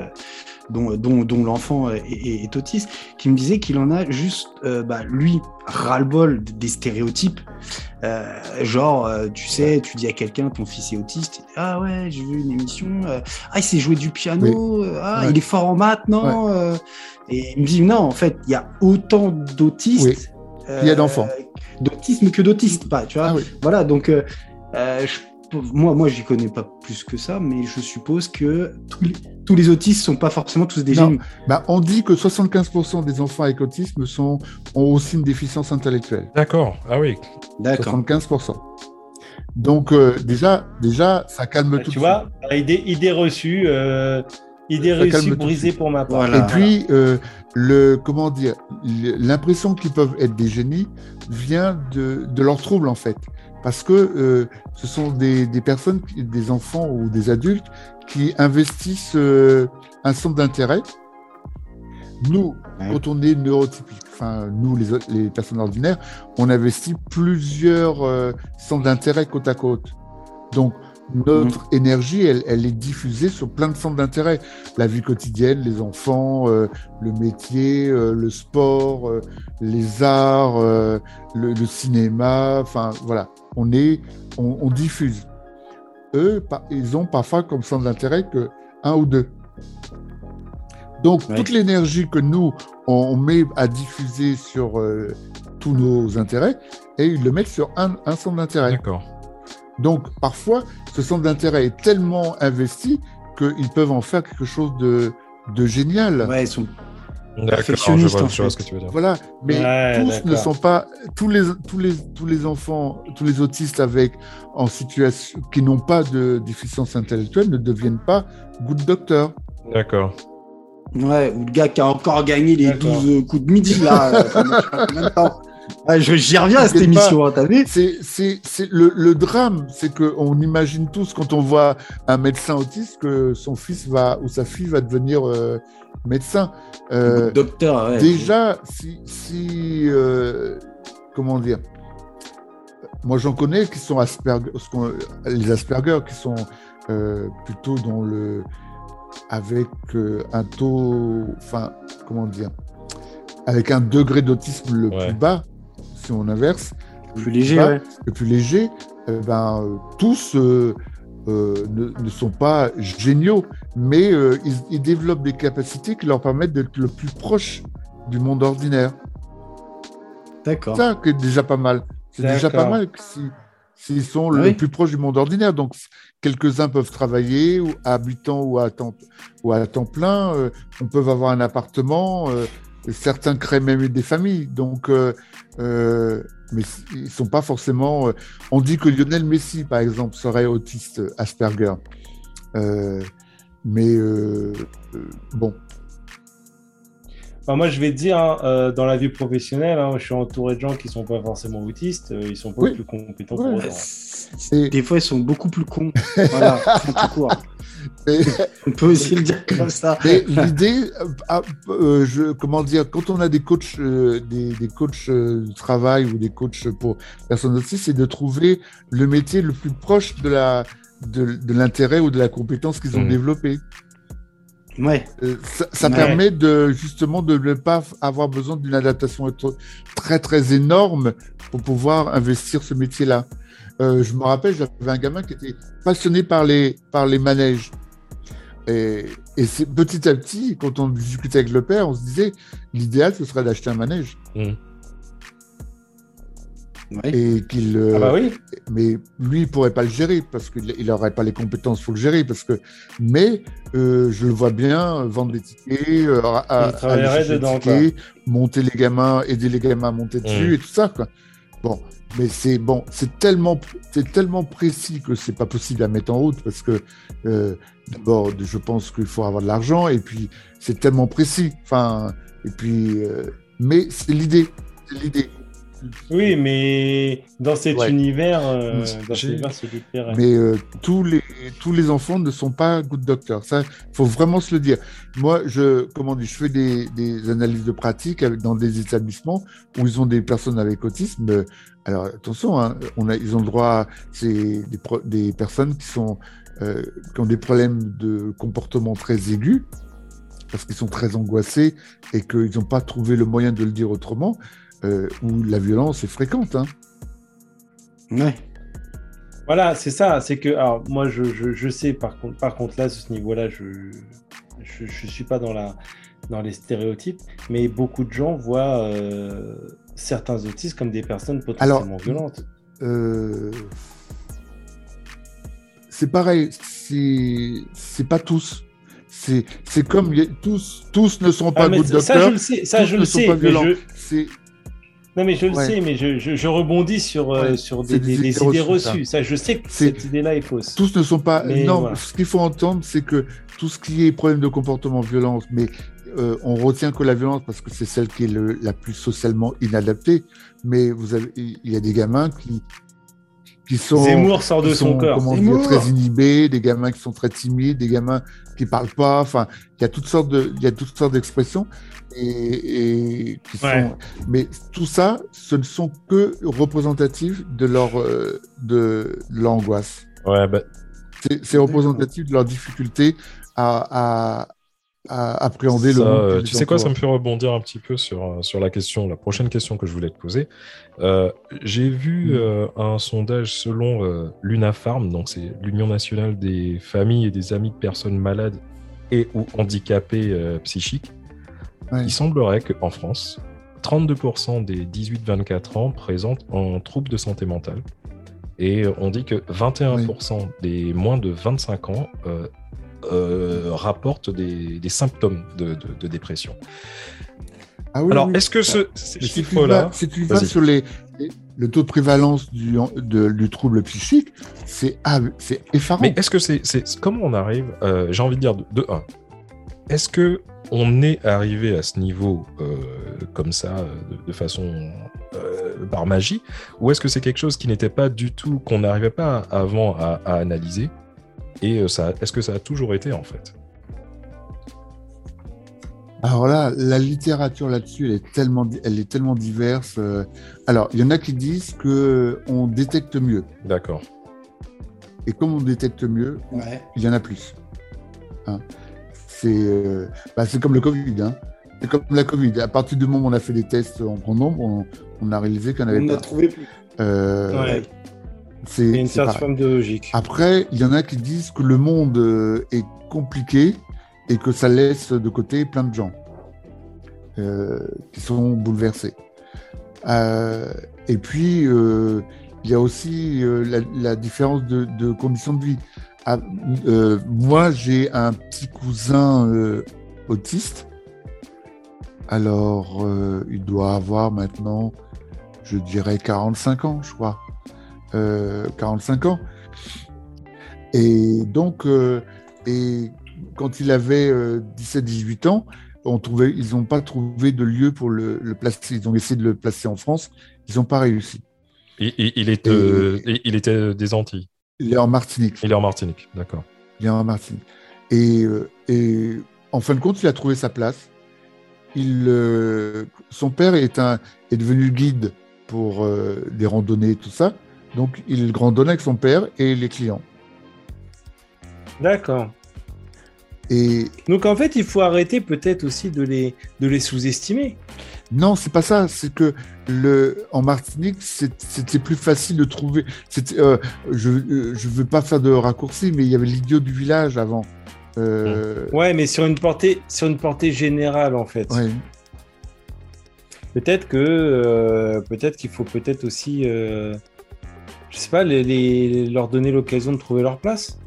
dont, dont, dont l'enfant est, est- est autiste, qui me disait qu'il en a juste, euh, bah, lui, ras-le-bol des stéréotypes. Euh, genre, tu sais, tu dis à quelqu'un, ton fils est autiste, il dit, ah ouais, j'ai vu une émission, ah, il sait jouer du piano, ah, Ouais. il est fort en maths, non Et il me dit, non, en fait, il y a autant d'autistes. Oui. Il y a d'enfants. D'autisme que d'autistes, pas, tu vois. Ah oui. Voilà, donc euh, euh, je- moi, moi, j'y connais pas plus que ça, mais je suppose que tous les, tous les autistes sont pas forcément tous des Non. Bah, on dit que 75% des enfants avec autisme sont, ont aussi une déficience intellectuelle. D'accord. Ah oui. D'accord. 75%. Donc, euh, déjà, déjà, ça calme Bah, tout tu vois, idée, idée reçue, euh, idée Ça reçue brisée pour ma part. Voilà. Et puis, euh, le, comment dire, l'impression qu'ils peuvent être des génies vient de, de leur trouble, en fait. Parce que euh, ce sont des, des personnes, des enfants ou des adultes qui investissent euh, un centre d'intérêt. Nous, Ouais. quand on est neurotypique, enfin, nous, les, les personnes ordinaires, on investit plusieurs euh, centres d'intérêt côte à côte. Donc, notre énergie, elle, elle est diffusée sur plein de centres d'intérêt. La vie quotidienne, les enfants, euh, le métier, euh, le sport, euh, les arts, le, le cinéma, enfin voilà, on est, on, on diffuse. Eux, ils ont parfois comme centre d'intérêt que un ou deux. Donc Ouais. toute l'énergie que nous on, met à diffuser sur tous nos intérêts, et ils le mettent sur un, un centre d'intérêt. D'accord. Donc, parfois, ce centre d'intérêt est tellement investi qu'ils peuvent en faire quelque chose de, de génial. Ouais, ils sont D'accord. Je Perfectionniste, vois, en fait. ce que tu veux dire. Voilà, mais Ouais, tous ne sont pas tous les tous les tous les enfants, tous les autistes avec en situation qui n'ont pas de déficience intellectuelle ne deviennent pas good docteurs. D'accord. Ouais, ou le gars qui a encore gagné les D'accord. 12 coups de midi, là. euh, temps. Je- J'y reviens à cette émission, hein, t'as vu C'est c'est c'est le, le drame, c'est que on imagine tous quand on voit un médecin autiste que son fils va ou sa fille va devenir euh, médecin. Euh, Docteur, ouais. Déjà, si, si euh, comment dire, moi j'en connais qui sont Asperger, ce qu'on- les Asperger qui sont euh, plutôt dans le avec euh, un taux, enfin comment dire, avec un degré d'autisme le Ouais. plus bas, si on inverse, plus léger, bas, ouais. le plus léger, eh ben, euh, tous euh, euh, ne, ne sont pas géniaux, mais euh, ils, ils développent des capacités qui leur permettent d'être le plus proche du monde ordinaire. D'accord. Ça qui est déjà pas mal. C'est déjà pas mal que si- s'ils sont Ah le plus proche du monde ordinaire. Donc, quelques-uns peuvent travailler ou à habitant ou à temps, ou à temps plein. euh, on peut avoir un appartement. euh, certains créent même des familles. Donc, euh, euh, mais ils sont pas forcément. euh, on dit que Lionel Messi, par exemple, serait autiste Asperger. Euh, mais euh, euh, bon, Enfin, moi, je vais te dire, hein, euh, dans la vie professionnelle, hein, je suis entouré de gens qui sont pas forcément autistes, euh, ils sont pas Oui. plus compétents Ouais. pour autant. Et- Des fois, ils sont beaucoup plus cons. Voilà, tout court. On peut aussi le dire comme ça. Mais l'idée, euh, ah, euh, je, comment dire, quand on a des coachs, euh, des, des coachs de travail ou des coachs pour personnes autistes, c'est de trouver le métier le plus proche de la de, de l'intérêt ou de la compétence qu'ils ont Mhm. développé. Ouais, Euh, ça ça Ouais. permet de justement de ne pas avoir besoin d'une adaptation tr- très très énorme pour pouvoir investir ce métier-là. Euh, je me rappelle, j'avais un gamin qui était passionné par les par les manèges. Et, et c'est petit à petit, quand on discutait avec le père, on se disait l'idéal ce serait d'acheter un manège ouais. et qu'il. euh, Ah bah oui, mais lui, il pourrait pas le gérer parce qu'il n'aurait pas les compétences pour le gérer. Parce que, mais euh, je le vois bien vendre des tickets, euh, à- Il dedans, tickets, monter les gamins, aider les gamins à monter dessus Mm. et tout ça. Quoi. Bon, mais c'est bon, c'est tellement, c'est tellement précis que c'est pas possible à mettre en route parce que euh, d'abord, je pense qu'il faut avoir de l'argent et puis c'est tellement précis. Enfin, et puis, euh, mais c'est l'idée. Oui, mais dans cet Ouais. univers, euh, dans cet univers. Mais euh, tous, les, tous les enfants ne sont pas good doctors. Ça, faut vraiment se le dire. Moi, je, comment dire, je fais des, des analyses de pratique dans des établissements où ils ont des personnes avec autisme. Alors attention, hein, on a, ils ont le droit. à- C'est des, personnes qui sont euh, qui ont des problèmes de comportement très aigus parce qu'ils sont très angoissés et qu'ils n'ont pas trouvé le moyen de le dire autrement. euh, où la violence est fréquente. Hein. Ouais. Voilà, c'est ça. C'est que, alors, moi, je, je, je sais, par contre, par contre, là, à ce niveau-là, je je, je suis pas dans, la, dans les stéréotypes, mais beaucoup de gens voient euh, certains autistes comme des personnes potentiellement Alors, violentes. Euh, c'est pareil, c'est pas tous. C'est comme tous tous ne sont pas Ah, good ça, docteurs. je le sais, ça, je le sais. je- Non, mais je le Ouais. sais, mais je, je, je rebondis sur, euh, sur des, des- des idées idées reçues. Ça. je sais que cette idée-là est fausse. tous ne sont pas. Mais non, voilà. ce qu'il faut entendre, c'est que tout ce qui est problème de comportement, violence, mais euh, on retient que la violence parce que c'est celle qui est le- la plus socialement inadaptée. Mais vous avez, il y a des gamins qui qui sont Zemmour sort de son corps. comment dire, très inhibés, des gamins qui sont très timides, des gamins qui parlent pas. Enfin, il y a toutes sortes de, il y a toutes sortes d'expressions et, et qui Ouais. sont. Mais tout ça, ce ne sont que représentatifs de leur euh, de, de l'angoisse. Ouais, bah, C'est c'est représentatif de leur difficulté à, à, à appréhender ça, le euh, tu sais quoi, ça me fait rebondir un petit peu sur, euh, sur la question, la prochaine question que je voulais te poser. Euh, J'ai vu Mm. euh, un sondage selon euh, l'UNAFARM, donc c'est l'Union nationale des familles et des amis de personnes malades et ou handicapées psychiques. Ouais. Il semblerait qu'en France, 32% des 18-24 ans présentent un trouble de santé mentale. Et on dit que 21% des moins de 25 ans euh, rapportent des, des symptômes de, de- de dépression. Ah oui, Alors, oui. est-ce que ce, ces si tu chiffres-là... vas, si tu vas Vas-y. sur les, le taux de prévalence du, de- du trouble psychique, c'est ah, effarant. Mais est-ce que c'est... Comment on arrive... euh, J'ai envie de dire de, de un. Est-ce que on est arrivé à ce niveau euh, comme ça, de, de façon euh, par magie, ou est-ce que c'est quelque chose qui n'était pas du tout, qu'on n'arrivait pas avant à, à analyser? Et euh, ça, est-ce que ça a toujours été en fait? Alors là, la littérature là-dessus, elle est tellement, di- elle est tellement diverse. euh. Alors, il y en a qui disent que on détecte mieux. D'accord. Et comme on détecte mieux, Ouais. il y en a plus. Hein. C'est euh, bah, c'est comme le Covid. Hein. C'est comme la Covid. À partir du moment où on a fait des tests en grand nombre, on, on a réalisé qu'il n'y en avait On a trouvé plus. Euh, Ouais. C'est- une certaine forme de logique. Après, il y en a qui disent que le monde euh, est compliqué et que ça laisse de côté plein de gens euh, qui sont bouleversés. Euh, et puis, euh, il y a aussi la, la différence de, de conditions de vie. Ah, moi, j'ai un petit cousin autiste. Alors, il doit avoir maintenant, je dirais, 45 ans, je crois. Euh, 45 ans. Et donc, euh, et quand il avait 17-18 ans, on trouvait, ils n'ont pas trouvé de lieu pour le, le placer. Ils ont essayé de le placer en France. Ils n'ont pas réussi. Il, il- il est, euh, il- était des Antilles. Il est en Martinique. Il est en Martinique. D'accord. Il est en Martinique. Et, euh, et en fin de compte, il a trouvé sa place. Il, euh, son père est, un, est devenu guide pour euh, des randonnées et tout ça. Donc, il randonnait avec son père et les clients. D'accord. Et Donc en fait, il faut arrêter peut-être aussi de les, de les sous-estimer. non, c'est pas ça. C'est que le, en Martinique, c'était plus facile de trouver. Euh, je ne veux pas faire de raccourci, mais il y avait l'idiot du village avant. Euh, Ouais, mais sur une portée, sur une portée générale en fait. ouais. Peut-être que euh, peut-être qu'il faut peut-être aussi, euh, je sais pas, les, les- leur donner l'occasion de trouver leur place.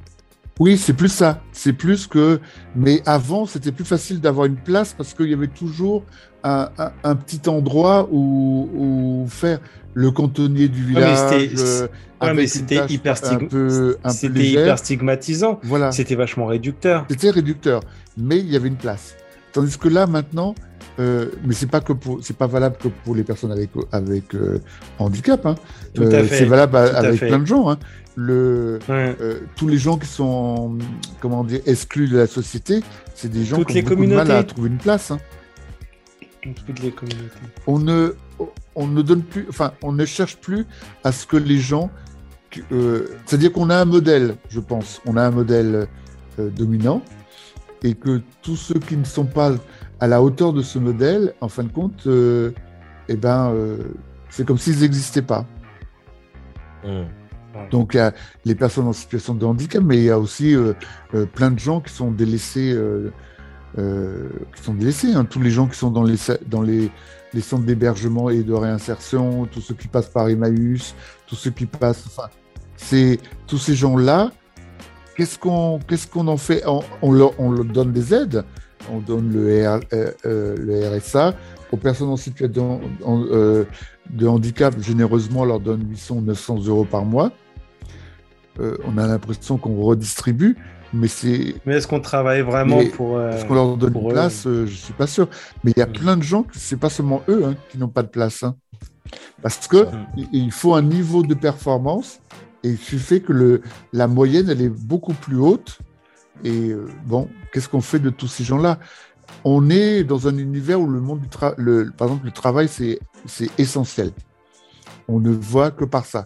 Oui, c'est plus ça. C'est plus que. Mais avant, c'était plus facile d'avoir une place parce qu'il y avait toujours un, un- un petit endroit où, où faire le cantonnier du village. c'était- euh, Ouais, mais c'était hyper peu, peu hyper stigmatisant. Voilà. C'était vachement réducteur. C'était réducteur, mais il y avait une place. Tandis que là, maintenant, euh, mais c'est pas que c'est pas valable que pour les personnes avec avec euh, handicap. Hein. Euh, c'est valable à- avec plein de gens. Hein. Le, Ouais. tous les gens qui sont comment dire exclus de la société, c'est des gens Toutes qui ont les beaucoup de mal à trouver une place. hein. Toutes les communautés. On ne on ne donne plus, enfin, on ne cherche plus à ce que les gens, c'est-à-dire qu'on a un modèle, je pense, on a un modèle dominant, et que tous ceux qui ne sont pas à la hauteur de ce modèle, en fin de compte, euh, eh ben, euh, c'est comme s'ils n'existaient pas. Hum. Donc, il y a les personnes en situation de handicap, mais il y a aussi euh, euh, plein de gens qui sont délaissés, euh, euh, qui sont délaissés. hein. Tous les gens qui sont dans les, dans les, les centres d'hébergement et de réinsertion, tous ceux qui passent par Emmaüs, tous ceux qui passent. Enfin, c'est tous ces gens-là. Qu'est-ce qu'on qu'est-ce qu'on en fait? On, on leur, on leur donne des aides. On donne le, R- euh, euh, le RSA aux personnes en situation euh, de handicap. Généreusement, on leur donne 800 ou 900 euros par mois. On a l'impression qu'on redistribue, mais c'est Mais est-ce qu'on travaille vraiment Mais pour. euh, est-ce qu'on leur donne une place euh, Je suis pas sûr. Mais il y a Mm. plein de gens, c'est pas seulement eux hein, qui n'ont pas de place. hein. Parce que Mm. il- il faut un niveau de performance et il suffit que le, la moyenne, elle est beaucoup plus haute. Et euh, bon, qu'est-ce qu'on fait de tous ces gens-là? On est dans un univers où le monde du travail, par exemple, le travail, c'est essentiel. On ne voit que par ça.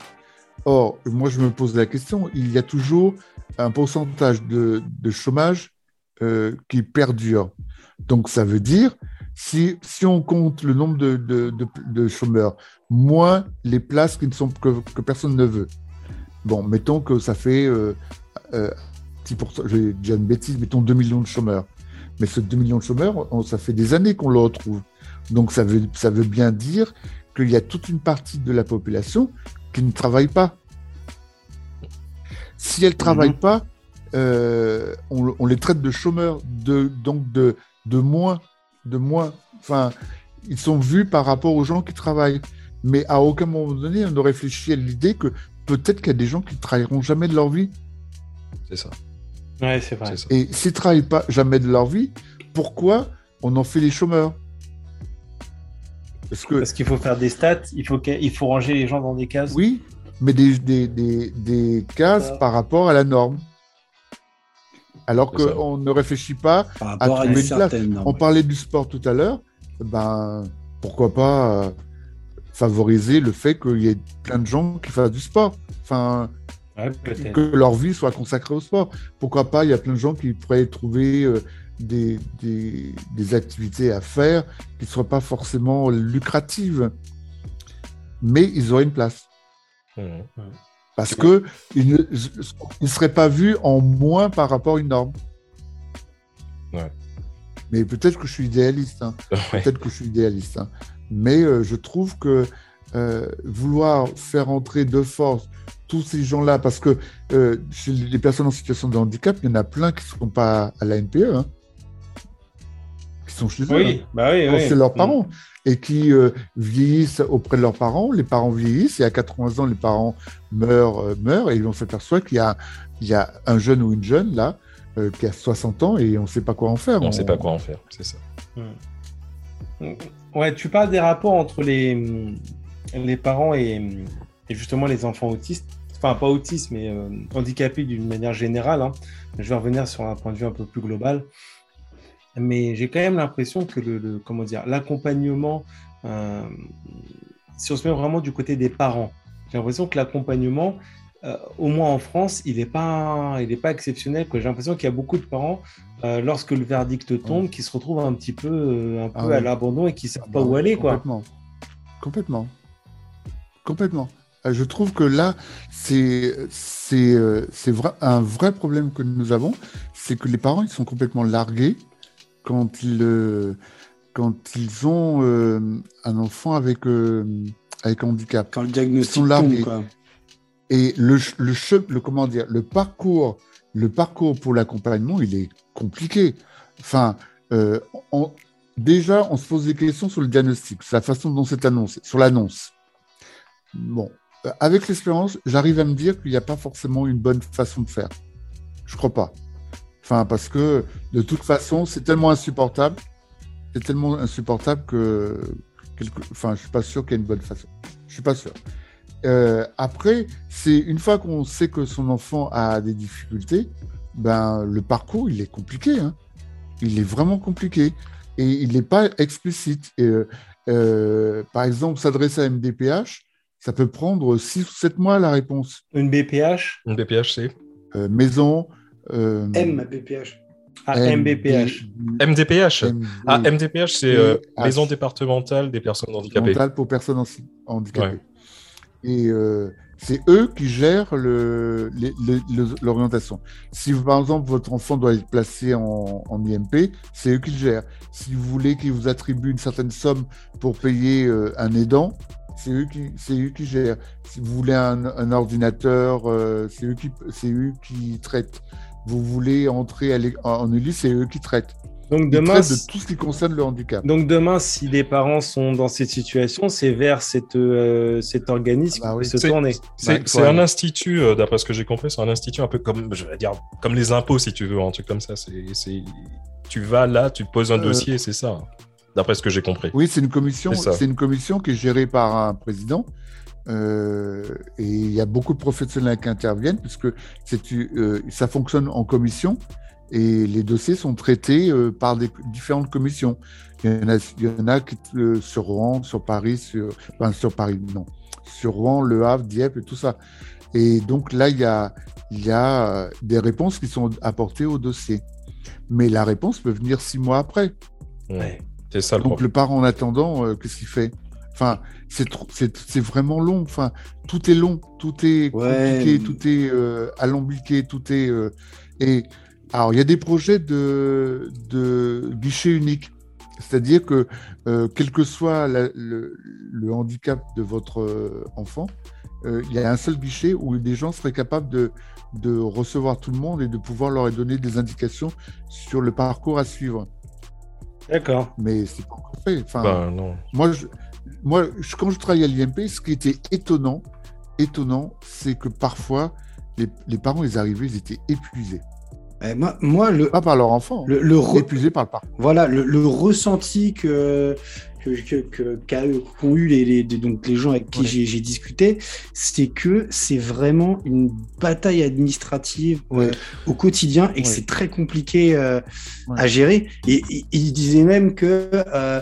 Or, moi, je me pose la question, il y a toujours un pourcentage de, chômage euh, qui perdure. Donc, ça veut dire, si, on compte le nombre de, chômeurs, moins les places qui ne sont, que, personne ne veut. Bon, mettons que ça fait euh, 10%, j'ai déjà une bêtise, mettons 2 millions de chômeurs. Mais ce 2 millions de chômeurs, on- ça fait des années qu'on le retrouve. Donc, ça veut, ça veut bien dire qu'il y a toute une partie de la population qui ne travaille pas. Si elle ne travaille Mhm. pas, euh, on, on les traite de chômeurs, de, donc de, de moins, de moins. Enfin, ils sont vus par rapport aux gens qui travaillent. Mais à aucun moment donné, on ne réfléchit à l'idée que peut-être qu'il y a des gens qui ne travailleront jamais de leur vie. C'est ça. Ouais, c'est vrai. Et s'ils ne travaillent pas jamais de leur vie, pourquoi on en fait les chômeurs? Parce qu'il faut faire des stats, il faut, il faut ranger les gens dans des cases. oui, mais des, des, des, des cases par rapport à la norme. Alors qu'on ne réfléchit pas Par à, trouver une une place. norme. On parlait du sport tout à l'heure, ben pourquoi pas euh, favoriser le fait qu'il y ait plein de gens qui fassent du sport. Enfin, Ouais, que leur vie soit consacrée au sport. Pourquoi pas Il y a plein de gens qui pourraient trouver euh, des, des, des activités à faire qui ne soient pas forcément lucratives, mais ils auraient une place. Hum. Parce que ils ne ils seraient pas vus en moins par rapport à une norme. Ouais. Mais peut-être que je suis idéaliste. hein. Ouais. Peut-être que je suis idéaliste. hein. Mais euh, je trouve que euh, vouloir faire entrer de force tous ces gens-là, parce que euh, chez les personnes en situation de handicap, il y en a plein qui ne sont pas à la NPE, hein, qui sont chez eux, hein, Oui, bah oui, oui. chez leurs parents, et qui euh, vieillissent auprès de leurs parents. Les parents vieillissent, et à 80 ans, les parents meurent, euh, meurent et on s'aperçoit qu'il y a, il y a un jeune ou une jeune, là, euh, qui a 60 ans, et on ne sait pas quoi en faire. On ne sait pas quoi en faire, c'est ça. Ouais, tu parles des rapports entre les, les parents et, et justement les enfants autistes. Enfin, pas autistes, mais euh, handicapés d'une manière générale. hein. Je vais revenir sur un point de vue un peu plus global. Mais j'ai quand même l'impression que le, le- comment dire, l'accompagnement, euh, si on se met vraiment du côté des parents, j'ai l'impression que l'accompagnement, euh, au moins en France, il n'est pas, il est pas exceptionnel. J'ai l'impression qu'il y a beaucoup de parents, euh, lorsque le verdict tombe, qui se retrouvent un petit peu, euh, un Ah peu à l'abandon et qui ne savent pas Bah, où aller. Quoi. Complètement. Complètement. Euh, Je trouve que là, c'est euh, vrai, un vrai problème que nous avons, c'est que les parents ils sont complètement largués quand ils euh, quand ils ont euh, un enfant avec euh, avec handicap. Quand le diagnostic sont largués. tombe, quoi. Et le, le, le, comment dire, le parcours, le parcours pour l'accompagnement, il est compliqué. Enfin, on- déjà, on se pose des questions sur le diagnostic, sur la façon dont c'est annoncé, sur l'annonce. Bon, avec l'expérience, j'arrive à me dire qu'il n'y a pas forcément une bonne façon de faire. Je crois pas. Enfin, parce que de toute façon, c'est tellement insupportable c'est tellement insupportable que, quelque... enfin, je suis pas sûr qu'il y ait une bonne façon. Je suis pas sûr. Euh, après, c'est une fois qu'on sait que son enfant a des difficultés, ben le parcours il est compliqué. Hein. Il est vraiment compliqué et il n'est pas explicite. Euh, euh, par exemple, s'adresser à MDPH, ça peut prendre 6 ou 7 mois la réponse. Une BPH Une BPH, c'est Euh, maison. euh, MBPH. Ah, MBPH. MDPH. M- Ah, MDPH, c'est euh. Maison départementale des personnes handicapées. pour personnes en- handicapées. Et euh, c'est eux qui gèrent l'orientation. Si par exemple votre enfant doit être placé en, en IMP, c'est eux qui le gèrent. Si vous voulez qu'ils vous attribuent une certaine somme pour payer euh, un aidant, c'est eux qui c'est eux qui gèrent. Si vous voulez un, un ordinateur, euh, c'est eux qui c'est eux qui traitent. Vous voulez entrer en Ulysse, c'est eux qui traitent. Donc Ils demain, de tout ce qui concerne le handicap. donc demain, si les parents sont dans cette situation, c'est vers cette, euh, cet organisme Ah bah oui. se C'est- tourner. C'est Ouais, un institut, euh, d'après ce que j'ai compris, c'est un institut un peu comme, je vais dire, comme les impôts, si tu veux, un truc comme ça. C'est, c'est- tu vas là, tu poses un Euh, dossier, c'est ça. D'après ce que j'ai compris. Oui, c'est une commission. C'est une commission qui est gérée par un président. euh, et il y a beaucoup de professionnels qui interviennent puisque euh, ça fonctionne en commission et les dossiers sont traités euh, par des différentes commissions. Il y en a, il y en a qui, euh, sur Rouen, sur Paris, sur, enfin, sur Paris, non, sur Rouen, Le Havre, Dieppe et tout ça. Et donc là, il y a, il y a des réponses qui sont apportées au dossier. Mais la réponse peut venir six mois après. Ouais. C'est ça le Donc problème. le parent en attendant, euh, qu'est-ce qu'il fait? Enfin, c'est trop- c'est c'est vraiment long. Enfin, tout est long, tout est Ouais. compliqué, tout est euh, alambiqué, tout est. euh, et alors, il y a des projets de, de guichet unique, c'est-à-dire que euh, quel que soit la- le, le handicap de votre enfant, euh, il y a un seul guichet où des gens seraient capables de, de recevoir tout le monde et de pouvoir leur donner des indications sur le parcours à suivre. D'accord. Mais c'est pas encore fait. Enfin, Ben, non. moi, je, moi je- quand je travaillais à l'IMP, ce qui était étonnant, étonnant, c'est que parfois, les, les parents, ils arrivaient, ils étaient épuisés. Eh, moi, moi, le, Pas par leur enfant, le, le re- épuisés par le parcours. voilà, le, le ressenti que que- que- qu'ont eu les, les- donc les gens avec qui Ouais. j'ai j'ai discuté, c'est que c'est vraiment une bataille administrative euh, au quotidien et que Ouais. c'est très compliqué euh, à gérer. Et et- il disait même que euh,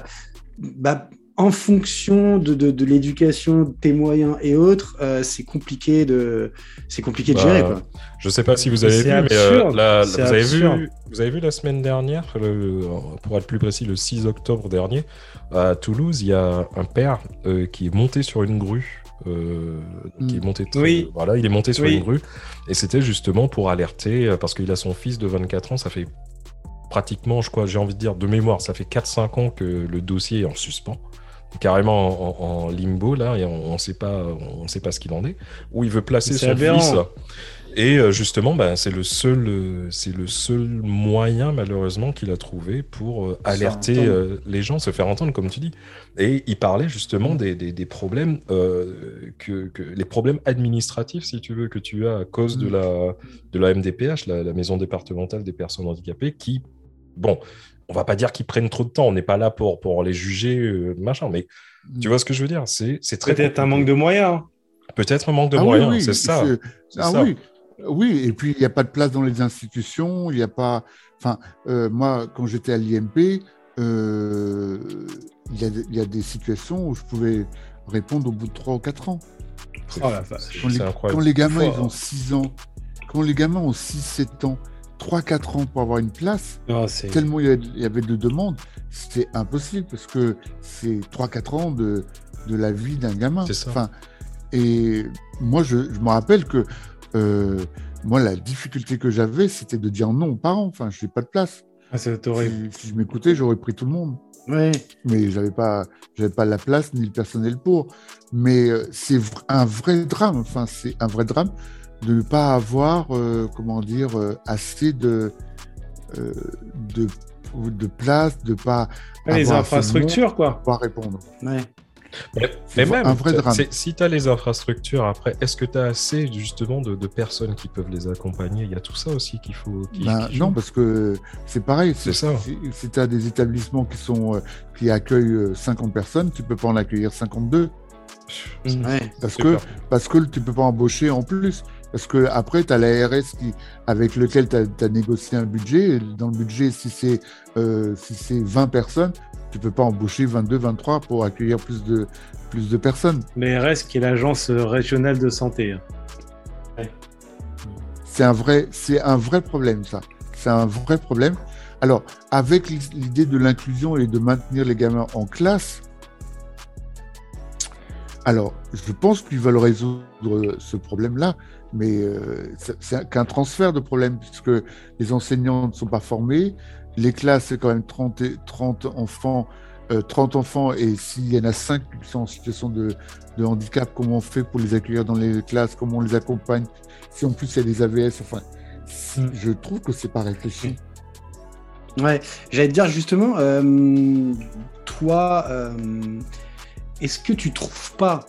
bah, en fonction de, de, de l'éducation, de tes moyens et autres, euh, c'est compliqué de c'est compliqué de Bah, gérer. Quoi. Je sais pas si vous avez vu, mais euh, la- vous, avez vu, vous avez vu la semaine dernière, le- pour être plus précis, le 6 octobre dernier, à Toulouse, il y a un père euh, qui est monté sur une grue. euh, qui est Mm. monté Oui. voilà il est monté sur Oui. une grue et c'était justement pour alerter euh, parce qu'il a son fils de 24 ans ça fait pratiquement je crois j'ai envie de dire de mémoire ça fait 4-5 ans que le dossier est en suspens carrément en, en- en limbo là et on, on sait pas on sait pas ce qu'il en est où il veut placer son aberrant. fils et euh, justement bah, c'est le seul c'est le seul moyen malheureusement qu'il a trouvé pour euh, alerter euh, les gens se faire entendre comme tu dis et il parlait justement des, des, des problèmes euh, que, que les problèmes administratifs si tu veux que tu as à cause de Mm. la de la MDPH la, la maison départementale des personnes handicapées qui bon on va pas dire qu'ils prennent trop de temps on n'est pas là pour pour les juger euh, machin mais tu vois ce que je veux dire c'est c'est très Peut-être un manque de moyens. peut-être un manque de Ah moyens oui, c'est ça c'est- C'est Ah ça. oui, oui. Et puis il n'y a pas de place dans les institutions. Il n'y a pas. Enfin, euh, moi, quand j'étais à l'IMP, euh, il y, a des- il y a des situations où je pouvais répondre au bout de 3 ou 4 ans. Oh la vache. Quand c'est les, incroyable quand les gamins ils ont 6 ans, quand les gamins ont 6-7 ans, 3-4 ans pour avoir une place, c'est- tellement il y avait- il y avait de demandes, c'était impossible parce que c'est 3-4 ans de, de la vie d'un gamin. C'est ça. Enfin, et moi, je, je me rappelle que euh, moi, la difficulté que j'avais, c'était de dire non aux parents. Enfin, je n'ai pas de place. Ah. Si, si je m'écoutais, j'aurais pris tout le monde. Ouais. Mais j'avais pas, j'avais pas la place ni le personnel pour. Mais euh, c'est un vrai drame. Enfin, c'est un vrai drame de ne pas avoir, euh, comment dire, euh, assez de, euh, de, de place, de pas les infrastructures, quoi. pouvoir répondre. Ouais. Mais même, un vrai drame. si tu as les infrastructures après, est-ce que tu as assez justement de, personnes qui peuvent les accompagner? Il y a tout ça aussi qu'il faut. Ben, non, parce que c'est pareil. C'est ça. Si, tu as des établissements qui, sont, qui accueillent 50 euh, personnes, tu peux pas en accueillir 52. parce, que, parce que tu peux pas embaucher en plus. Parce que après, tu as l'ARS qui, avec lequel tu as, négocié un budget. dans le budget, si c'est euh, si 20 personnes, tu peux pas embaucher 22, 23 pour accueillir plus de, plus de personnes. L'ARS qui est l'agence régionale de santé. Hein. C'est un, vrai, un vrai problème, ça. C'est un vrai problème. Alors, avec l'idée de l'inclusion et de maintenir les gamins en classe, alors, je pense qu'ils veulent résoudre ce problème-là, mais euh, c'est qu'un transfert de problème, puisque les enseignants ne sont pas formés, les classes, c'est quand même 30, 30 enfants. 30 euh, enfants et s'il y en a 5 qui sont en situation de, handicap, comment on fait pour les accueillir dans les classes, comment on les accompagne, si en plus il y a des AVS, enfin, mm. je trouve que c'est pas réfléchi. Ouais, j'allais te dire justement, euh, toi, est-ce que tu trouves pas,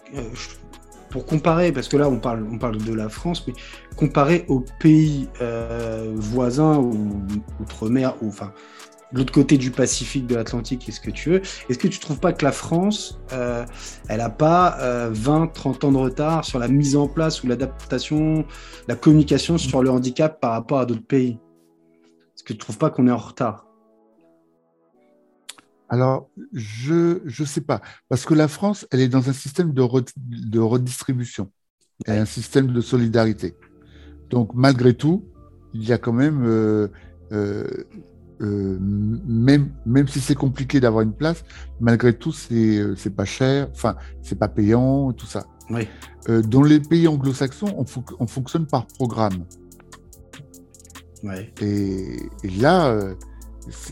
pour comparer, parce que là on parle, on parle de la France, mais comparer aux pays euh, voisins ou outre-mer, ou enfin l'autre côté du Pacifique, de l'Atlantique, est-ce que tu veux, est-ce que tu trouves pas que la France, euh, elle n'a pas 20, euh, 30 ans de retard sur la mise en place ou l'adaptation, la communication sur le handicap par rapport à d'autres pays? Est-ce que tu trouves pas qu'on est en retard? Alors, je ne sais pas, parce que la France, elle est dans un système de, de redistribution et un système de solidarité. Donc, malgré tout, il y a quand même, euh, euh, euh, même, même si c'est compliqué d'avoir une place, malgré tout, c'est pas cher, enfin, c'est pas payant, tout ça. Oui. dans les pays anglo-saxons, on, on, fonctionne par programme. Et, là,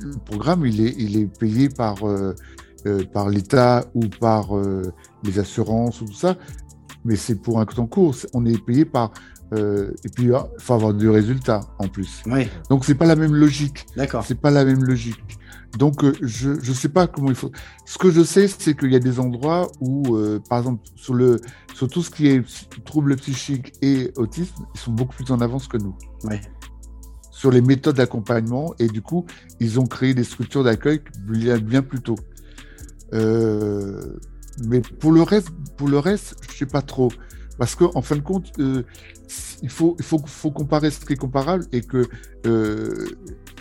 le programme, il est, il est payé par, par l'État ou par les assurances ou tout ça, mais c'est pour un temps court. On est payé par euh, et puis, il faut avoir du résultat en plus. Oui. Donc, c'est pas la même logique. D'accord. C'est pas la même logique. Donc, euh, je ne sais pas comment il faut. Ce que je sais, c'est qu'il y a des endroits où, euh, par exemple, sur, le, sur tout ce qui est troubles psychiques et autisme, ils sont beaucoup plus en avance que nous. Oui. Sur les méthodes d'accompagnement, et du coup, ils ont créé des structures d'accueil bien, bien plus tôt. mais pour le reste, pour le reste, je sais pas trop. Parce qu'en en fin de compte, il, faut, il faut, faut, comparer ce qui est comparable et que euh,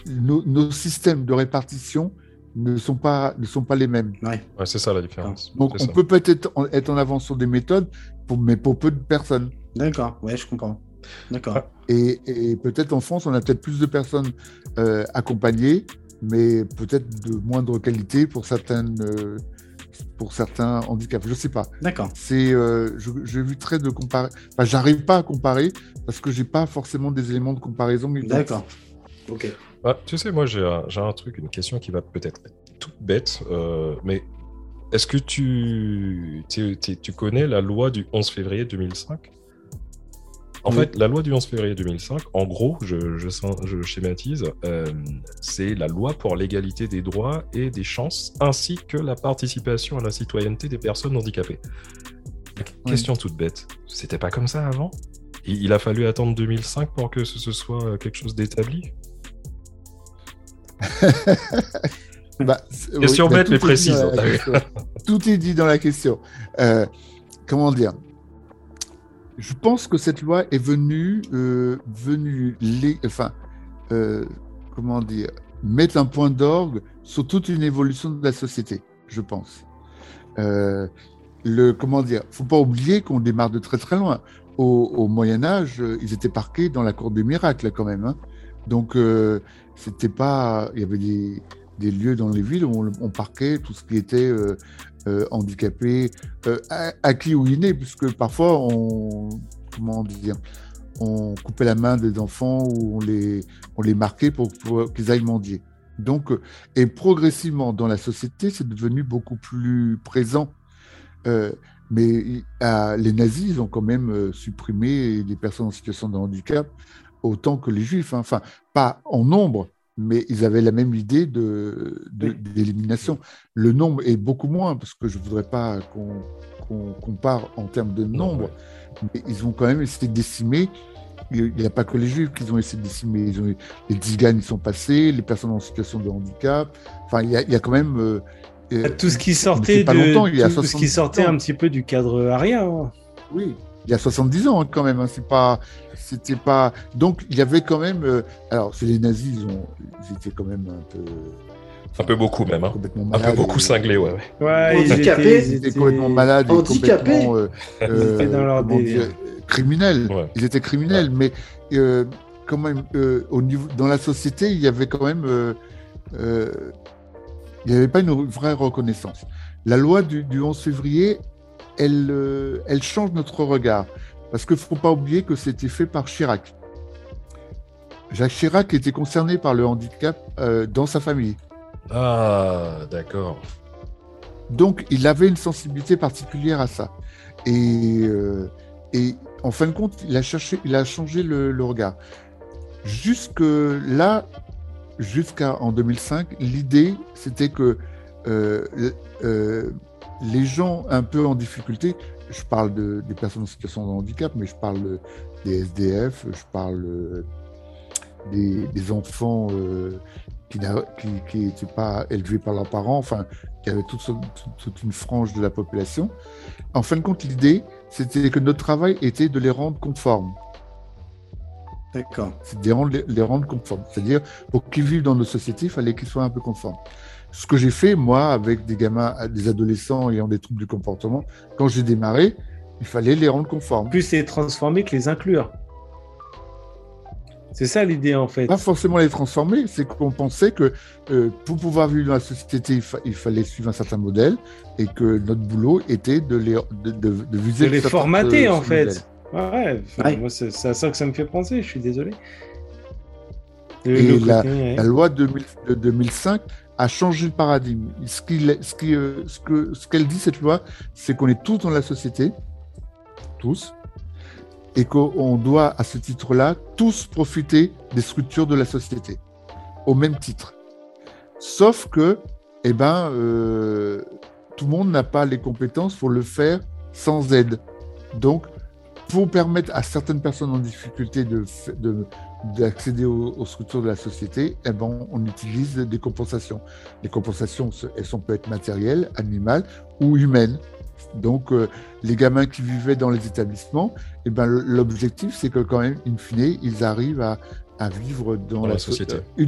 nos, systèmes de répartition ne sont pas, ne sont pas les mêmes. Ouais. c'est ça la différence. Donc on peut peut-être être en avance sur des méthodes, pour, mais pour peu de personnes. D'accord, ouais, je comprends. D'accord. Et, et peut-être en France, on a peut-être plus de personnes euh, accompagnées, mais peut-être de moindre qualité pour certaines, euh, pour certains handicaps. Je sais pas. D'accord. C'est, euh, j'ai vu très de comparer. Enfin, j'arrive pas à comparer parce que j'ai pas forcément des éléments de comparaison. D'accord. Ok. Bah, tu sais, moi j'ai un, un, truc, une question qui va peut-être être toute bête, euh, mais est-ce que tu, tu connais la loi du 11 février 2005 en fait, la loi du 11 février 2005, en gros, je, je, schématise, euh, c'est la loi pour l'égalité des droits et des chances, ainsi que la participation à la citoyenneté des personnes handicapées. Question toute bête, c'était pas comme ça avant? Il, a fallu attendre 2005 pour que ce, soit quelque chose d'établi? Bah, Question bête mais précise. tout est dit dans la question. Euh, comment dire? Je pense que cette loi est venue, euh, venue enfin, euh, comment dire, mettre un point d'orgue sur toute une évolution de la société, je pense. Euh, le, comment dire, faut pas oublier qu'on démarre de très très loin. Au, Moyen Âge, ils étaient parqués dans la cour des miracles quand même. Hein. Donc, c'était pas, il y avait des, des, lieux dans les villes où on, parquait tout ce qui était euh, handicapés, euh, acquis ou innés, puisque parfois on, comment on coupait la main des enfants ou on les, on les marquait pour, qu'ils aillent mendier. Donc, euh, et progressivement dans la société, c'est devenu beaucoup plus présent. mais les nazis, ils ont quand même supprimé les personnes en situation de handicap autant que les juifs. Hein. Enfin, pas en nombre, mais ils avaient la même idée de, d'élimination. Le nombre est beaucoup moins, parce que je ne voudrais pas qu'on qu'on compare en termes de nombre, mais ils ont quand même essayé de décimer. Il n'y a pas que les juifs qu'ils ont essayé de décimer. Ils ont, eu- les tziganes, ils sont passés, les personnes en situation de handicap. Enfin, il y a, il y a quand même. euh, euh, Tout ce qui mais sortait pas de, longtemps, il y a tout ce qui 70 sortait ans. un petit peu du cadre aria. hein. Oui, il y a 70 ans hein, quand même. hein, c'est pas, c'était pas. Donc il y avait quand même. euh, alors, c'est les nazis, ils ont, ils étaient quand même un peu. Un peu beaucoup même, hein. Complètement Un peu beaucoup et- cinglé, ouais. ouais. Ouais, ils Handicapés. étaient- Ils ils étaient étaient- complètement malades et Handicapés. complètement euh, Ils étaient dans leur comment délire. dire, criminels. Ouais. Ils étaient criminels, mais euh, quand même, euh, au niveau, dans la société, il y avait quand même, euh, euh, il n'y avait pas une vraie reconnaissance. La loi du, du 11 février, elle, euh, elle change notre regard, parce qu'il ne faut pas oublier que c'était fait par Chirac. Jacques Chirac était concerné par le handicap euh, dans sa famille. Ah, d'accord. Donc, il avait une sensibilité particulière à ça. Et, euh, et en fin de compte, il a, cherché, il a changé le, le regard. Jusque là, jusqu'en 2005, l'idée, c'était que euh, les gens un peu en difficulté, je parle de, des personnes en situation de handicap, mais je parle de- des SDF, je parle euh, des, des enfants euh, qui n'étaient pas élevés par leurs parents, enfin, il y avait toute, toute- toute une frange de la population. En fin de compte, l'idée, c'était que notre travail était de les rendre conformes. D'accord. C'est de les rendre, les rendre conformes. C'est-à-dire, pour qu'ils vivent dans nos sociétés, il fallait qu'ils soient un peu conformes. Ce que j'ai fait, moi, avec des gamins, des adolescents ayant des troubles du comportement, quand j'ai démarré, il fallait les rendre conformes. Plus les transformer que les inclure. C'est ça l'idée en fait. Pas forcément les transformer, c'est qu'on pensait que euh, pour pouvoir vivre dans la société, il, fa- il fallait suivre un certain modèle et que notre boulot était de les, de, de, de viser De les formater en fait. modèle. Ouais, ouais. Moi, c'est à ça que ça me fait penser, je suis désolé. Et la- ouais. La loi 2000 de 2005 a changé le paradigme. Euh, ce qu'elle dit, cette loi, c'est qu'on est tous dans la société, tous, et qu'on doit, à ce titre-là, tous profiter des structures de la société, au même titre. Sauf que, eh ben, euh, tout le monde n'a pas les compétences pour le faire sans aide. Donc, pour permettre à certaines personnes en difficulté de, fa- de, d'accéder aux, aux structures de la société, eh ben, on utilise des compensations. Les compensations, elles sont, peuvent être matérielles, animales ou humaines. Donc, euh, les gamins qui vivaient dans les établissements, eh ben, l'objectif, c'est que quand même, in fine, ils arrivent à, à vivre dans, Dans la so- société. euh,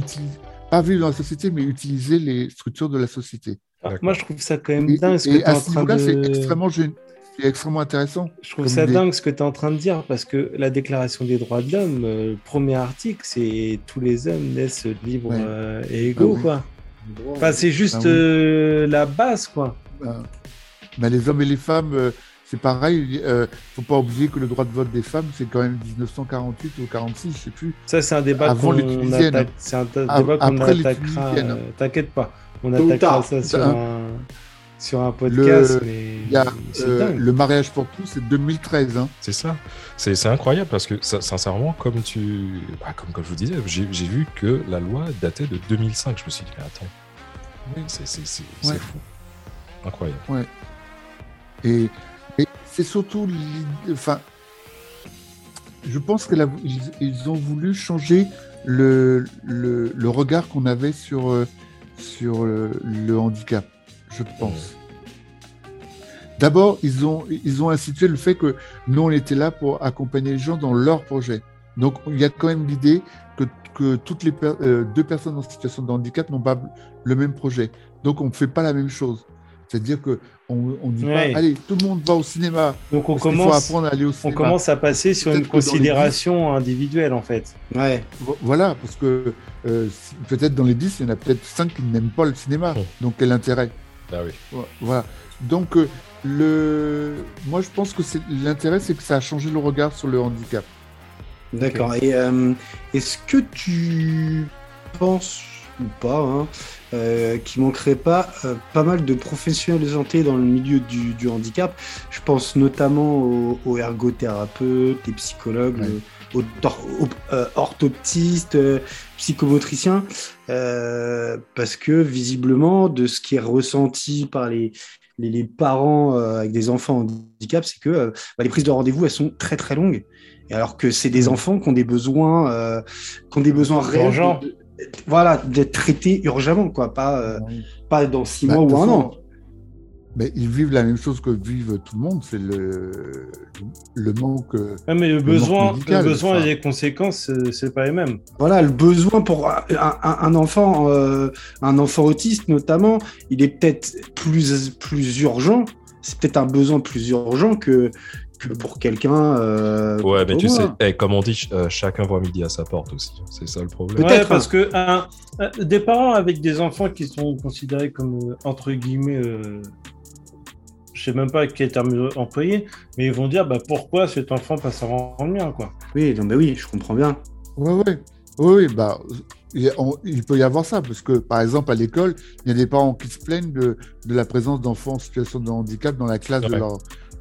pas vivre dans la société, mais utiliser les structures de la société. Moi, je trouve ça quand même Et, dingue ce que et à ce niveau-là, c'est extrêmement, gén- c'est extrêmement intéressant. Je trouve ça idée. dingue ce que tu es en train de dire parce que la Déclaration des droits de l'homme, euh, le premier article, c'est tous les hommes naissent libres Ouais. euh, et égaux, Ah oui. quoi. Enfin, c'est juste Ah oui. euh, la base, quoi. Ben, ben, les hommes et les femmes, euh, c'est pareil. Il ne faut pas oublier que le droit de vote des femmes, c'est quand même 1948 ou 46, je sais plus. Ça, c'est un débat Avant qu'on attaque. C'est un débat qu'on attaquera. T'inquiète pas, on attaquera ça sur Hein. un sur un podcast, Le- mais Il y a, c'est euh, le mariage pour tous, c'est 2013. Hein. C'est ça. C'est incroyable parce que, ça- sincèrement, comme tu. bah, comme, comme je vous disais, j'ai vu que la loi datait de 2005. Je me suis dit, mais attends. Oui, c'est Ouais. fou. Incroyable. Et, et c'est surtout. Enfin, je pense qu'ils ils ont voulu changer le, le, le regard qu'on avait sur, euh, sur le, le handicap, je pense. D'abord, ils ont, ils ont institué le fait que nous, on était là pour accompagner les gens dans leur projet. Donc, il y a quand même l'idée que, que toutes les per- euh, deux personnes en situation de handicap n'ont pas le même projet. Donc, on ne fait pas la même chose. C'est-à-dire que on, on dit Ouais. pas, allez, tout le monde va au cinéma. Donc on faut commence, apprendre à aller au on cinéma. commence à passer sur une considération individuelle, en fait. Ouais. Vo- Voilà, parce que euh, peut-être dans les 10, il y en a peut-être 5 qui n'aiment pas le cinéma. Donc, quel intérêt? Ah oui. Vo- Voilà. Donc, euh, le... moi, je pense que c'est- l'intérêt, c'est que ça a changé le regard sur le handicap. D'accord. Et euh, est-ce que tu penses ou pas hein, euh, qu'il manquerait pas euh, pas mal de professionnels de santé dans le milieu du, du handicap? Je pense notamment aux, aux ergothérapeutes, les psychologues, Ouais. Euh, orthoptiste, euh, psychomotricien, euh, parce que visiblement, de ce qui est ressenti par les, les, les parents euh, avec des enfants en handicap, c'est que euh, bah, les prises de rendez-vous, elles sont très très longues. Et alors que c'est des enfants qui ont des besoins, qui ont des besoins réels Urgents. de- de- voilà, d'être traités urgemment, quoi, pas, euh, pas dans six Bah, mois ou un an. Mais ils vivent la même chose que vivent tout le monde, c'est le, le manque. Ouais, mais le besoin, médical, le besoin enfin. et les conséquences, euh, c'est pas les mêmes. Voilà, le besoin pour un, enfant, euh, un enfant autiste notamment, il est peut-être plus, plus urgent. C'est peut-être un besoin plus urgent que, que pour quelqu'un. euh, Ouais, mais tu sais, moi. eh, comme on dit, ch- euh, chacun voit midi à sa porte aussi. C'est ça le problème. Peut-être, Ouais, hein. parce que des parents avec des enfants qui sont considérés comme entre guillemets, euh, je sais même pas quel terme employer, mais ils vont dire bah pourquoi cet enfant passe avant le mien quoi. Oui, non, mais oui, je comprends bien. Ouais. Oui, oui, bah, il, y a- on- il peut y avoir ça, parce que, par exemple, à l'école, il y a des parents qui se plaignent de, de la présence d'enfants en situation de handicap dans la classe de leur,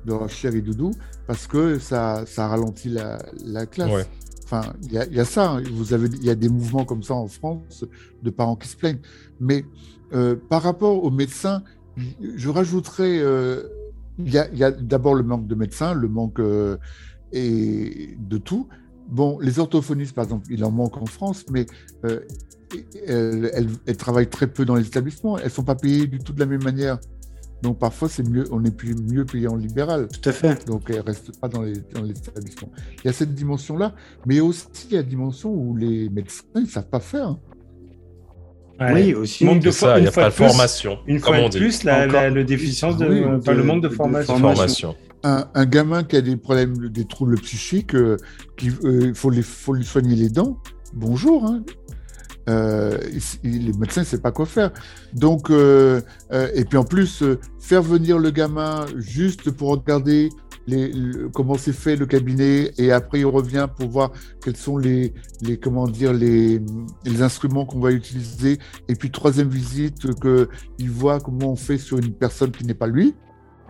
de leur chéri doudou, parce que ça, ça ralentit la, la classe. Ouais. Enfin, il y a, il y a ça. hein. Vous avez, il y a des mouvements comme ça en France de parents qui se plaignent. Mais euh, par rapport aux médecins, je rajouterais, euh, il y a, d'abord le manque de médecins, le manque euh, et de tout. Bon, les orthophonistes, par exemple, il en manque en France, mais euh, elles, elles- elles travaillent très peu dans les établissements. Elles sont pas payées du tout de la même manière. Donc parfois, c'est mieux, on est plus mieux payé en libéral. Tout à fait. Donc elles restent pas dans les, dans les établissements. Il y a cette dimension-là, mais aussi il y a la dimension où les médecins ils savent pas faire. hein. Ouais. Oui, aussi. Manque de C'est ça, fois- il n'y a pas de formation. Une fois de plus, la, Encore la- le déficience de, Oui, enfin, de- le manque de de formation. Formation. Un, un gamin qui a des problèmes, des troubles psychiques, euh, qui, euh, il faut, les, faut lui soigner les dents. Bonjour. Hein. Euh, il- les médecins ne savent pas quoi faire. Donc, euh, euh, et puis en plus, euh, faire venir le gamin juste pour regarder les, le- comment c'est fait le cabinet, et après il revient pour voir quels sont les, les comment dire les, les instruments qu'on va utiliser. Et puis troisième visite, que il voit comment on fait sur une personne qui n'est pas lui.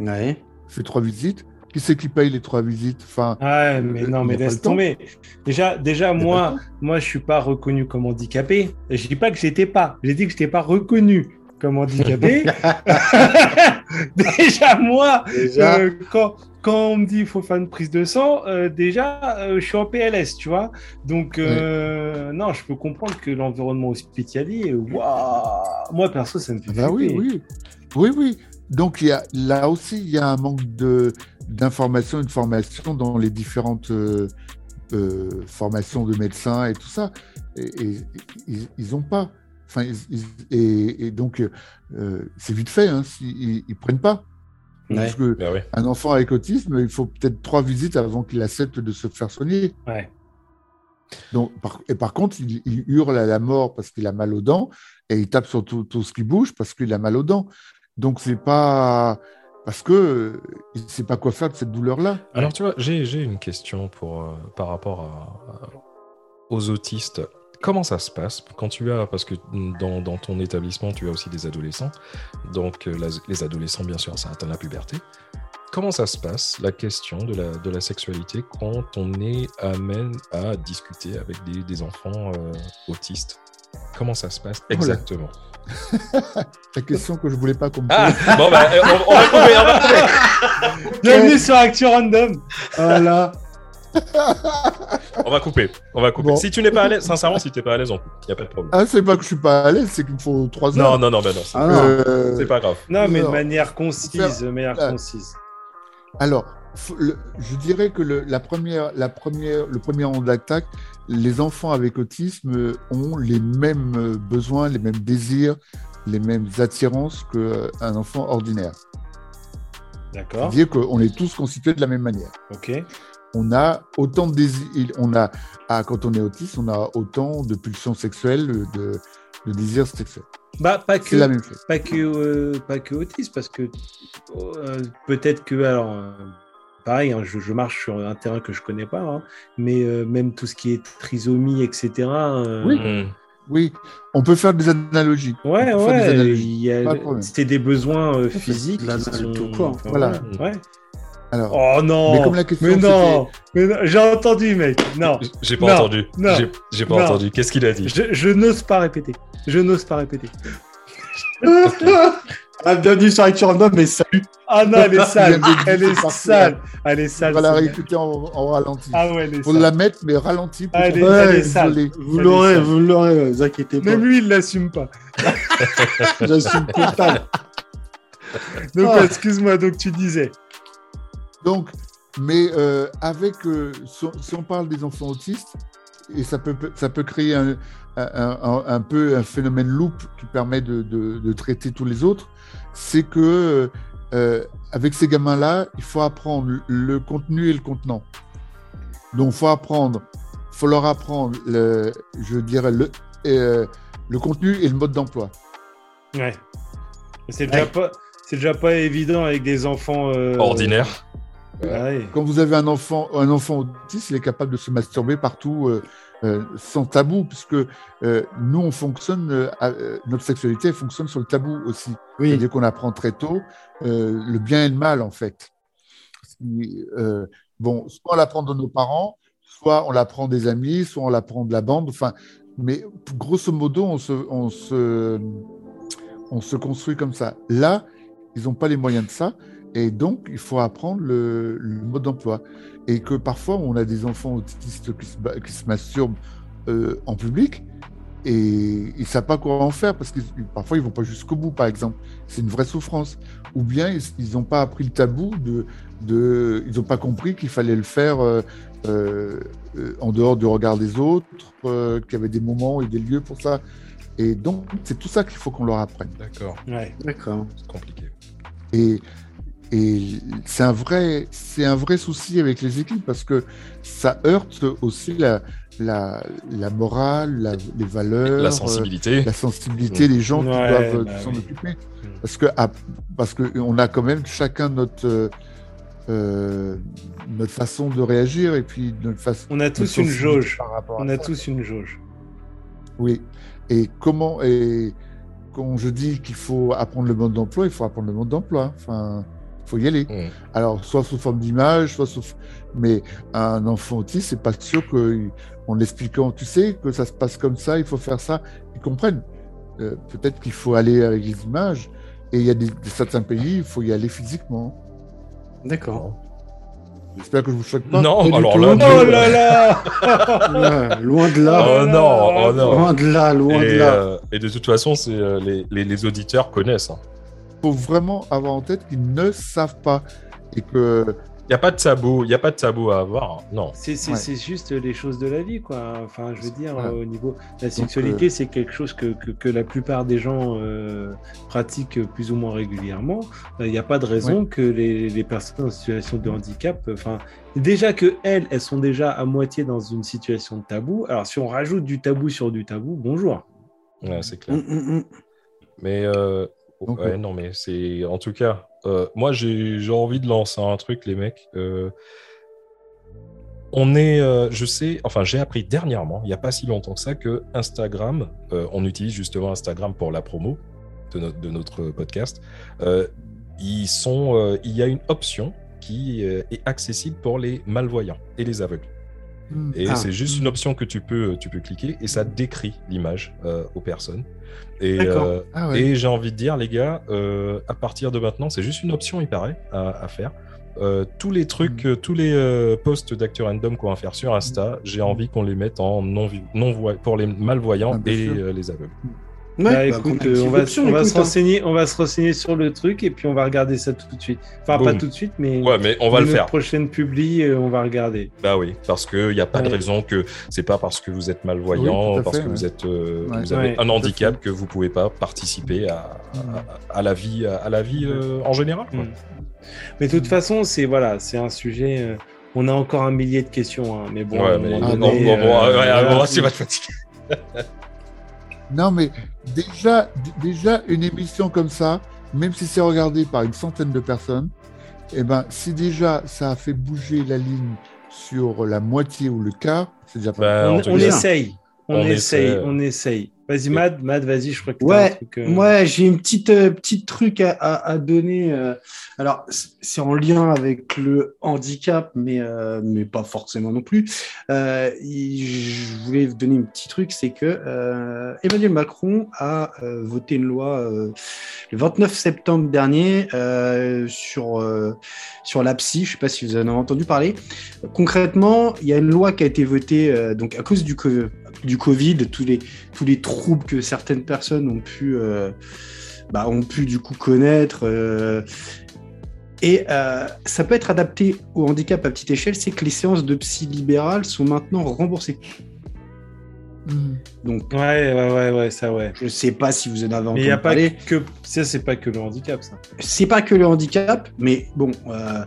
Ouais. Fait trois visites. Qui c'est qui paye les trois visites? Enfin, Ouais, mais Euh, non, il mais laisse tomber. Déjà, déjà moi, moi, je suis pas reconnu comme handicapé. Je dis pas que j'étais pas. J'ai dit que j'étais pas reconnu comme handicapé. déjà, moi, Déjà. euh, quand, quand on me dit qu'il faut faire une prise de sang, euh, déjà, euh, je suis en PLS, tu vois. Donc, euh, non, je peux comprendre que l'environnement hospitalier, waouh, moi, perso, ça me fait Ah bah oui, oui. Oui, oui. Donc, il y a, là aussi, il y a un manque de, d'information et de formation dans les différentes formations de médecins et tout ça. Et, et- ils- ils n'ont pas. Enfin, ils- et, et donc, c'est vite fait. Hein, ils ne prennent pas. Ouais. Parce que Bah ouais. un enfant avec autisme, il faut peut-être trois visites avant qu'il accepte de se faire soigner. Ouais. Donc, par, et par contre, il, il hurle à la mort parce qu'il a mal aux dents et il tape sur tout, tout ce qui bouge parce qu'il a mal aux dents. Donc, c'est pas parce que euh, il sait pas quoi faire de cette douleur-là. Alors, tu vois, j'ai j'ai une question pour, euh, par rapport à- à- aux autistes. Comment ça se passe quand tu as, parce que dans, dans ton établissement, tu as aussi des adolescents, donc euh, la- les adolescents, bien sûr, ça atteint la puberté. Comment ça se passe, la question de la, de la sexualité, quand on est amène à discuter avec des, des enfants euh, autistes? Comment ça se passe exactement? La question que je voulais pas qu'on me Ah. Bon, bah, on, on va couper, on va couper Bienvenue sur Actu Random. Voilà. On va couper, on va couper. Bon. Si tu n'es pas à l'aise, sincèrement, si tu n'es pas à l'aise, on coupe, il n'y a pas de problème. Ah, c'est pas que je suis pas à l'aise, c'est qu'il me faut trois Non, heures. non, non, non, c'est Ah non. Euh, c'est pas grave. Non, mais de manière concise, de manière Ah. concise. Alors, le- je dirais que le, la première, la première, le premier rang d'attaque, les enfants avec autisme ont les mêmes euh, besoins, les mêmes désirs, les mêmes attirances qu'un enfant ordinaire. D'accord. C'est-à-dire qu'on est tous constitués de la même manière. Ok. On a autant de désirs, on a, ah, quand on est autiste, on a autant de pulsions sexuelles, de, de désirs sexuels. Bah, pas C'est la que, même chose. pas que, euh, pas que autisme, parce que euh, peut-être que, alors, euh, pareil, hein, je, je marche sur un terrain que je connais pas, hein, mais euh, même tout ce qui est trisomie, etc. euh, Oui. Oui, on peut faire des analogies. Ouais, des ouais, analogies. il y a- Pas de problème. c'était des besoins euh, physiques. Maladie sont- tout court. enfin, Voilà. Ouais. Alors, Oh non mais comme la question Mais non, mais non, J'ai entendu, mec. Non, J'ai pas Non, entendu. non, J'ai- pas non. entendu. Qu'est-ce qu'il a dit? Je, je n'ose pas répéter. Je n'ose pas répéter. Ah, bienvenue sur Actu Random, mais salut. Ah non, elle est sale. Elle est sale. Elle est sale. on va la réécouter en, en ralenti. Ah ouais, elle est Faut sale. la mettre, mais ralenti. pour Ah, elle est- puisse elle est sale. Vous l'aurez, vous l'aurez, ne vous inquiétez pas. Même lui, il l'assume pas. J'assume total. Donc, Ah. excuse-moi, donc tu disais. Donc, mais euh, avec, euh, si, on, si on parle des enfants autistes, et ça peut, ça peut créer un, un, un- un peu un phénomène loop qui permet de, de- de traiter tous les autres, c'est que euh, avec ces gamins-là, il faut apprendre le contenu et le contenant. Donc, il faut apprendre, faut leur apprendre, le, je dirais, le, euh, le contenu et le mode d'emploi. Ouais. C'est déjà, Ouais. pas... c'est déjà pas évident avec des enfants. euh, Ordinaire. Ah ouais. Quand vous avez un enfant, un enfant autiste, il est capable de se masturber partout euh, euh, sans tabou, puisque euh, nous, on fonctionne, notre sexualité fonctionne sur le tabou aussi. Oui, C'est-à-dire qu'on apprend très tôt le bien et le mal, en fait. Bon, soit on l'apprend de nos parents, soit on l'apprend des amis, soit on l'apprend de la bande, enfin, mais grosso modo, on se, on se, on se construit comme ça. Là, ils n'ont pas les moyens de ça, et donc il faut apprendre le, le mode d'emploi. Et que parfois, on a des enfants autistes qui se, ba- qui se masturbent euh, en public, et ils ne savent pas quoi en faire parce que parfois ils vont pas jusqu'au bout, par exemple. C'est une vraie souffrance. Ou bien ils n'ont pas appris le tabou de, de ils n'ont pas compris qu'il fallait le faire euh, euh, euh, en dehors du regard des autres, euh, qu'il y avait des moments et des lieux pour ça. Et donc c'est tout ça qu'il faut qu'on leur apprenne. D'accord. Ouais. d'accord. C'est compliqué. Et, et c'est un vrai, c'est un vrai souci avec les équipes parce que ça heurte aussi la, la, la morale, la- les valeurs, La euh, sensibilité. la sensibilité des gens qui doivent bah s'en oui. occuper. Parce que à- parce que on a quand même chacun notre euh, euh, notre façon de réagir et puis notre façon. On a tous une jauge. par rapport à On a ça. tous une jauge. Oui. Et comment et quand je dis qu'il faut apprendre le mode d'emploi, il faut apprendre le mode d'emploi. Enfin, faut y aller. Alors, soit sous forme d'image, soit sous. Mais un enfant autiste, c'est pas sûr que, en l'expliquant, tu sais, que ça se passe comme ça, il faut faire ça, ils comprennent. Euh, Peut-être qu'il faut aller avec les images, et il y a des, certains pays, il faut y aller physiquement. D'accord. J'espère que je vous choque pas. Non, pas alors tout. là, Oh là là loin de là. Oh non, oh non. Loin de là, loin de Et, là. euh, et de toute façon, c'est euh, les, les- les auditeurs connaissent. hein. Faut vraiment avoir en tête qu'ils ne savent pas. Et que. Il n'y a pas de tabou, il y a pas de tabou à avoir. hein. Non. C'est c'est- Ouais. c'est juste les choses de la vie, quoi. Enfin, je veux dire, Voilà. euh, au niveau la sexualité, c'est quelque chose que, que, que la plupart des gens euh, pratiquent plus ou moins régulièrement. Euh, Il n'y a pas de raison que les, les personnes en situation de handicap, euh, enfin, déjà que elles, elles sont déjà à moitié dans une situation de tabou. Alors, si on rajoute du tabou sur du tabou, bonjour. Ouais, c'est clair. Hum, hum, hum. Mais euh, Donc, ouais, euh, non, mais c'est en tout cas, euh, moi j'ai envie de lancer un truc, les mecs. Euh, on est, euh, je sais, enfin j'ai appris dernièrement, il n'y a pas si longtemps que ça, que Instagram, on utilise justement Instagram pour la promo de, notre de notre podcast. Ils sont, il y a une option qui est accessible pour les malvoyants et les aveugles. Hmm. Et Ah. c'est juste une option que tu peux, tu peux cliquer et ça décrit l'image euh, aux personnes. Et, D'accord. euh, Ah ouais. et j'ai envie de dire, les gars, euh, à partir de maintenant, c'est juste une option, il paraît, à, à faire. Euh, tous les trucs, Mm. tous les euh, posts d'actu random qu'on va faire sur Insta, j'ai envie qu'on les mette en non, non pour les malvoyants Ah, et euh, les aveugles. Ouais, Bah, bah, écoute, euh, on va, l'option, on va écoute, se hein. renseigner, on va se renseigner sur le truc et puis on va regarder ça tout de suite. Enfin, pas Boum. tout de suite, mais Ouais, mais on va le faire. prochaine publi, euh, on va regarder. Bah oui, parce qu'il n'y a pas de Ouais. raison que c'est pas parce que vous êtes Oui, malvoyant, tout à parce fait, que ouais. vous êtes, euh, Ouais. vous avez Ouais, un à handicap fait. que vous pouvez pas participer à, Mm. à, à la vie, à, la vie euh, en général. quoi. Mm. Mais de toute façon, c'est voilà, c'est un sujet. euh, on a encore un millier de questions, hein, mais bon. à ouais, un mais Ah, euh, ouais, ouais, voilà. bon, tu vas te fatiguer. Non, mais déjà, déjà, une émission comme ça, même si c'est regardé par une centaine de personnes, eh ben, si déjà ça a fait bouger la ligne sur la moitié ou le quart, c'est déjà pas mal. Bah, on, essaye, on, on essaye, essaie. on essaye. Vas-y, Mad, Mad, vas-y, je crois que Ouais, un truc, euh, Ouais, j'ai une petite, euh, petite truc à, à- à donner. euh. alors, c'est en lien avec le handicap, mais, mais pas forcément non plus. Je voulais vous donner un petit truc, c'est que Emmanuel Macron a voté une loi le 29 septembre dernier sur, sur la psy. Je ne sais pas si vous en avez entendu parler. Concrètement, il y a une loi qui a été votée donc à cause du, co- du Covid, tous les, tous les troubles que certaines personnes ont pu, euh, bah, ont pu du coup connaître. euh, et euh, ça peut être adapté au handicap à petite échelle, c'est que les séances de psy libérales sont maintenant remboursées. Mhm. Donc, Ouais, ouais, ouais, ouais, ça, ouais. je ne sais pas si vous en avez Mais entendu n'y a pas parler. que. Ça, c'est pas que le handicap, ça. C'est pas que le handicap, mais bon, euh,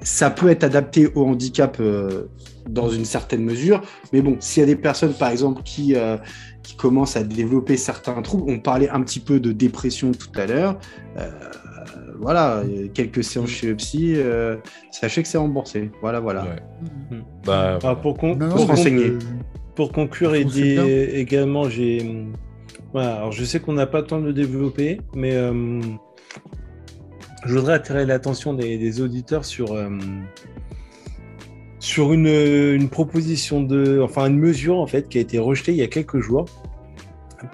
ça peut être adapté au handicap euh, dans une certaine mesure. Mais bon, s'il y a des personnes, par exemple, qui, euh, qui commencent à développer certains troubles, on parlait un petit peu de dépression tout à l'heure. euh, voilà, quelques séances chez le psy, euh, sachez que c'est remboursé. Voilà, voilà. Ouais. Bah, Ah, pour, con- Non, pour con- renseigner. pour conclure et également, j'ai. Voilà, alors je sais qu'on n'a pas le temps de le développer, mais euh, je voudrais attirer l'attention des, des auditeurs sur, euh, sur une, une proposition de. Enfin, une mesure en fait qui a été rejetée il y a quelques jours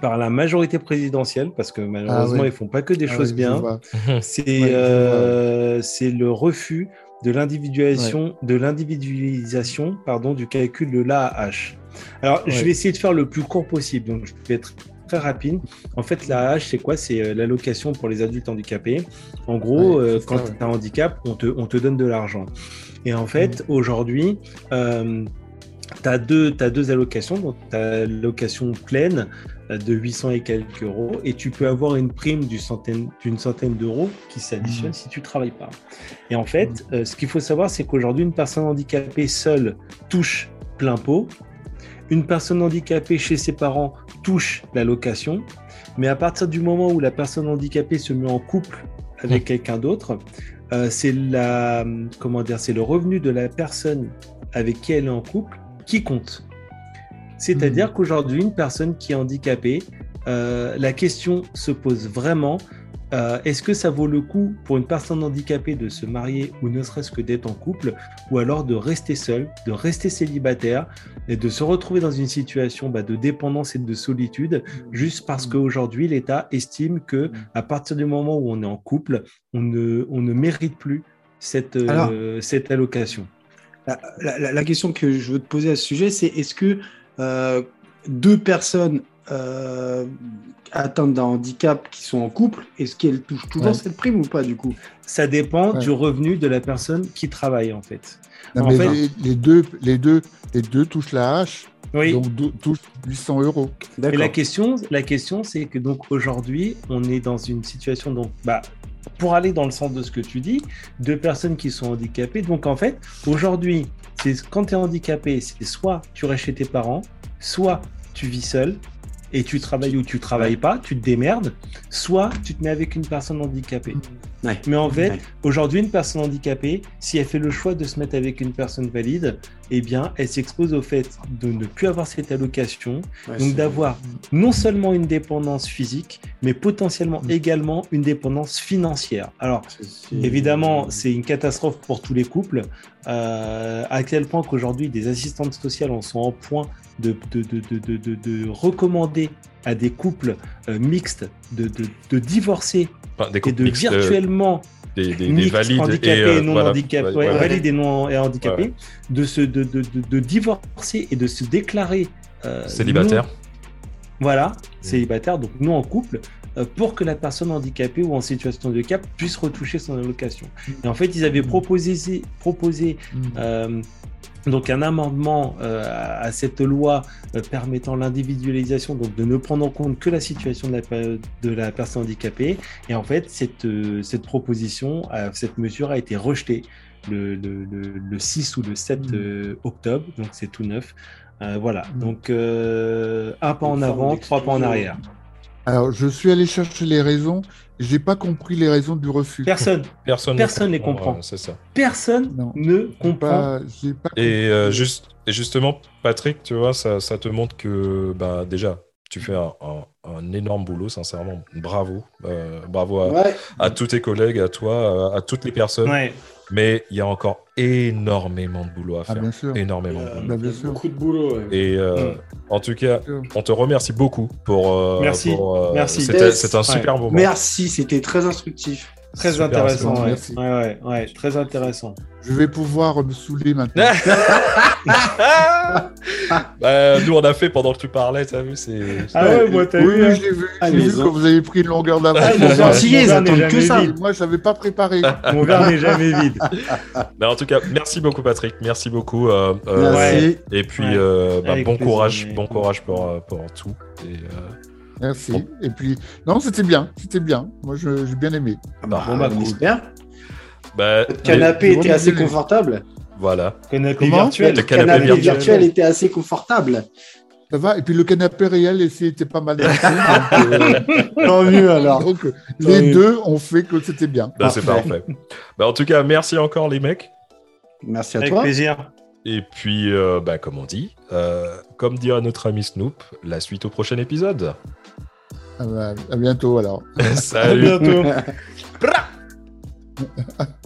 par la majorité présidentielle, parce que malheureusement, ouais. ils font pas que des Ah choses bien. C'est Ouais, euh, c'est le refus de l'individualisation de l'individualisation pardon du calcul de l'AAH. Alors je vais essayer de faire le plus court possible donc je vais être très rapide. En fait l'AAH c'est quoi? C'est euh, l'allocation pour les adultes handicapés. En gros Ouais, euh, quand tu as un handicap on te on te donne de l'argent. Et en fait aujourd'hui euh, tu as deux, allocations. Donc, tu as l'allocation pleine euh, de 800 et quelques euros et tu peux avoir une prime d'une centaine, d'euros qui s'additionne Mhm. si tu travailles pas. Et en fait, euh, ce qu'il faut savoir, c'est qu'aujourd'hui, une personne handicapée seule touche plein pot. Une personne handicapée chez ses parents touche l'allocation. Mais à partir du moment où la personne handicapée se met en couple avec quelqu'un d'autre, euh, c'est la, comment dire, c'est le revenu de la personne avec qui elle est en couple qui compte. C'est-à-dire qu'aujourd'hui, une personne qui est handicapée, euh, la question se pose vraiment euh, est-ce que ça vaut le coup pour une personne handicapée de se marier ou ne serait-ce que d'être en couple, ou alors de rester seul, de rester célibataire et de se retrouver dans une situation bah, de dépendance et de solitude, juste parce qu'aujourd'hui l'État estime que à partir du moment où on est en couple, on ne, on ne mérite plus cette, euh, cette allocation? La, la- la- la question que je veux te poser à ce sujet, c'est est-ce que euh, deux personnes atteintes d'un handicap qui sont en couple, est-ce qu'elles touchent toujours Ouais. cette prime ou pas du coup? Ça dépend Ouais. du revenu de la personne qui travaille en fait. Non, En mais fait- les, les deux, les, deux, les deux touchent la hache, Oui. donc deux- touchent 800 euros. Mais la question, la question, c'est que donc aujourd'hui, on est dans une situation donc bah pour aller dans le sens de ce que tu dis, deux personnes qui sont handicapées. Donc en fait, aujourd'hui, c'est quand tu es handicapé, c'est soit tu restes chez tes parents, soit tu vis seul et tu travailles ou tu travailles pas, tu te démerdes, soit tu te mets avec une personne handicapée. Ouais. Mais en fait, Ouais. aujourd'hui, une personne handicapée, si elle fait le choix de se mettre avec une personne valide, eh bien, elle s'expose au fait de ne plus avoir cette allocation, Ouais, donc d'avoir non seulement une dépendance physique, mais potentiellement Mm. également une dépendance financière. Alors, évidemment, c'est une catastrophe pour tous les couples, euh, à quel point qu'aujourd'hui, des assistantes sociales en sont en point de, de, de, de, de, de- de recommander à des couples euh, mixtes de divorcer Enfin, des et de euh, virtuellement des, des- des mixtes, valides handicapés et, euh, et non voilà. handicapés, Ouais, ouais, ouais. valides et non et handicapés, Ouais. de, se, de, de, de, de divorcer et de se déclarer euh, Célibataire. non- voilà, célibataire, donc non en couple, euh, pour que la personne handicapée ou en situation de handicap puisse retoucher son allocation. Et en fait, ils avaient proposé, proposé euh, donc un amendement euh, à cette loi euh, permettant l'individualisation, donc de ne prendre en compte que la situation de la, pe- de la personne handicapée. Et en fait, cette, euh, cette proposition, cette mesure a été rejetée le, le, le, le 6 ou le 7 Mhm. euh, octobre, donc c'est tout neuf. Voilà, Mhm. donc un pas en avant, trois pas en arrière. Alors, je suis allé chercher les raisons. J'ai pas compris les raisons du refus. Personne, Personne, Personne ne les comprend. euh, c'est ça. personne Non. ne comprend. pas, j'ai pas Et, euh, juste, et justement, Patrick, tu vois, ça, ça te montre que bah, déjà, tu fais un, un- un énorme boulot, sincèrement. Bravo. Euh, bravo à, Ouais. à tous tes collègues, à toi, à, à toutes les personnes. Ouais. Mais il y a encore énormément de boulot à Ah, faire. bien sûr. énormément de boulot. Bah, bien sûr. Beaucoup de boulot. ouais. Et euh, Mm. en tout cas, on te remercie beaucoup pour. euh, Merci. pour, euh, Merci. C'était Yes. un super moment. Merci, c'était très instructif. Très Super, intéressant, ouais. merci. Ouais, ouais, ouais, très intéressant. Je vais pouvoir me saouler maintenant. Bah, nous, on a fait pendant que tu parlais, t'as vu, c'est. Ah ouais, moi, t'as oui, vu, oui, hein. je l'ai vu. Ah, J'ai vu ont- vous avez pris une longueur Ah, d'avance. Antillais, ils attendent n'est que ça. vide. Moi, je n'avais pas préparé. Mon verre n'est jamais vide. Mais en tout cas, merci beaucoup, Patrick. Merci beaucoup. euh, euh, Merci. Et puis, Ouais. euh, bah, bon plaisir, courage, mais- bon courage pour, pour tout. Et, euh, Merci. Et puis, non, c'était bien. C'était bien. Moi, je- j'ai bien aimé. Bah, Bon, bah, bah, Le canapé les- était assez confortable. voilà. Canapé Comment virtuel. Le canapé canapé virtuel. virtuel était assez confortable. Ça va. Et puis, le canapé réel aussi était pas mal. euh, Tant mieux alors. donc, les Oui. deux ont fait que c'était bien. Bah, c'est parfait. Bah, en tout cas, merci encore, les mecs. Merci à Avec toi. plaisir. Et puis, euh, bah, comme on dit, euh, comme dirait notre ami Snoop, la suite au prochain épisode. Ah bah, à bientôt alors. À Salut. bientôt. Bra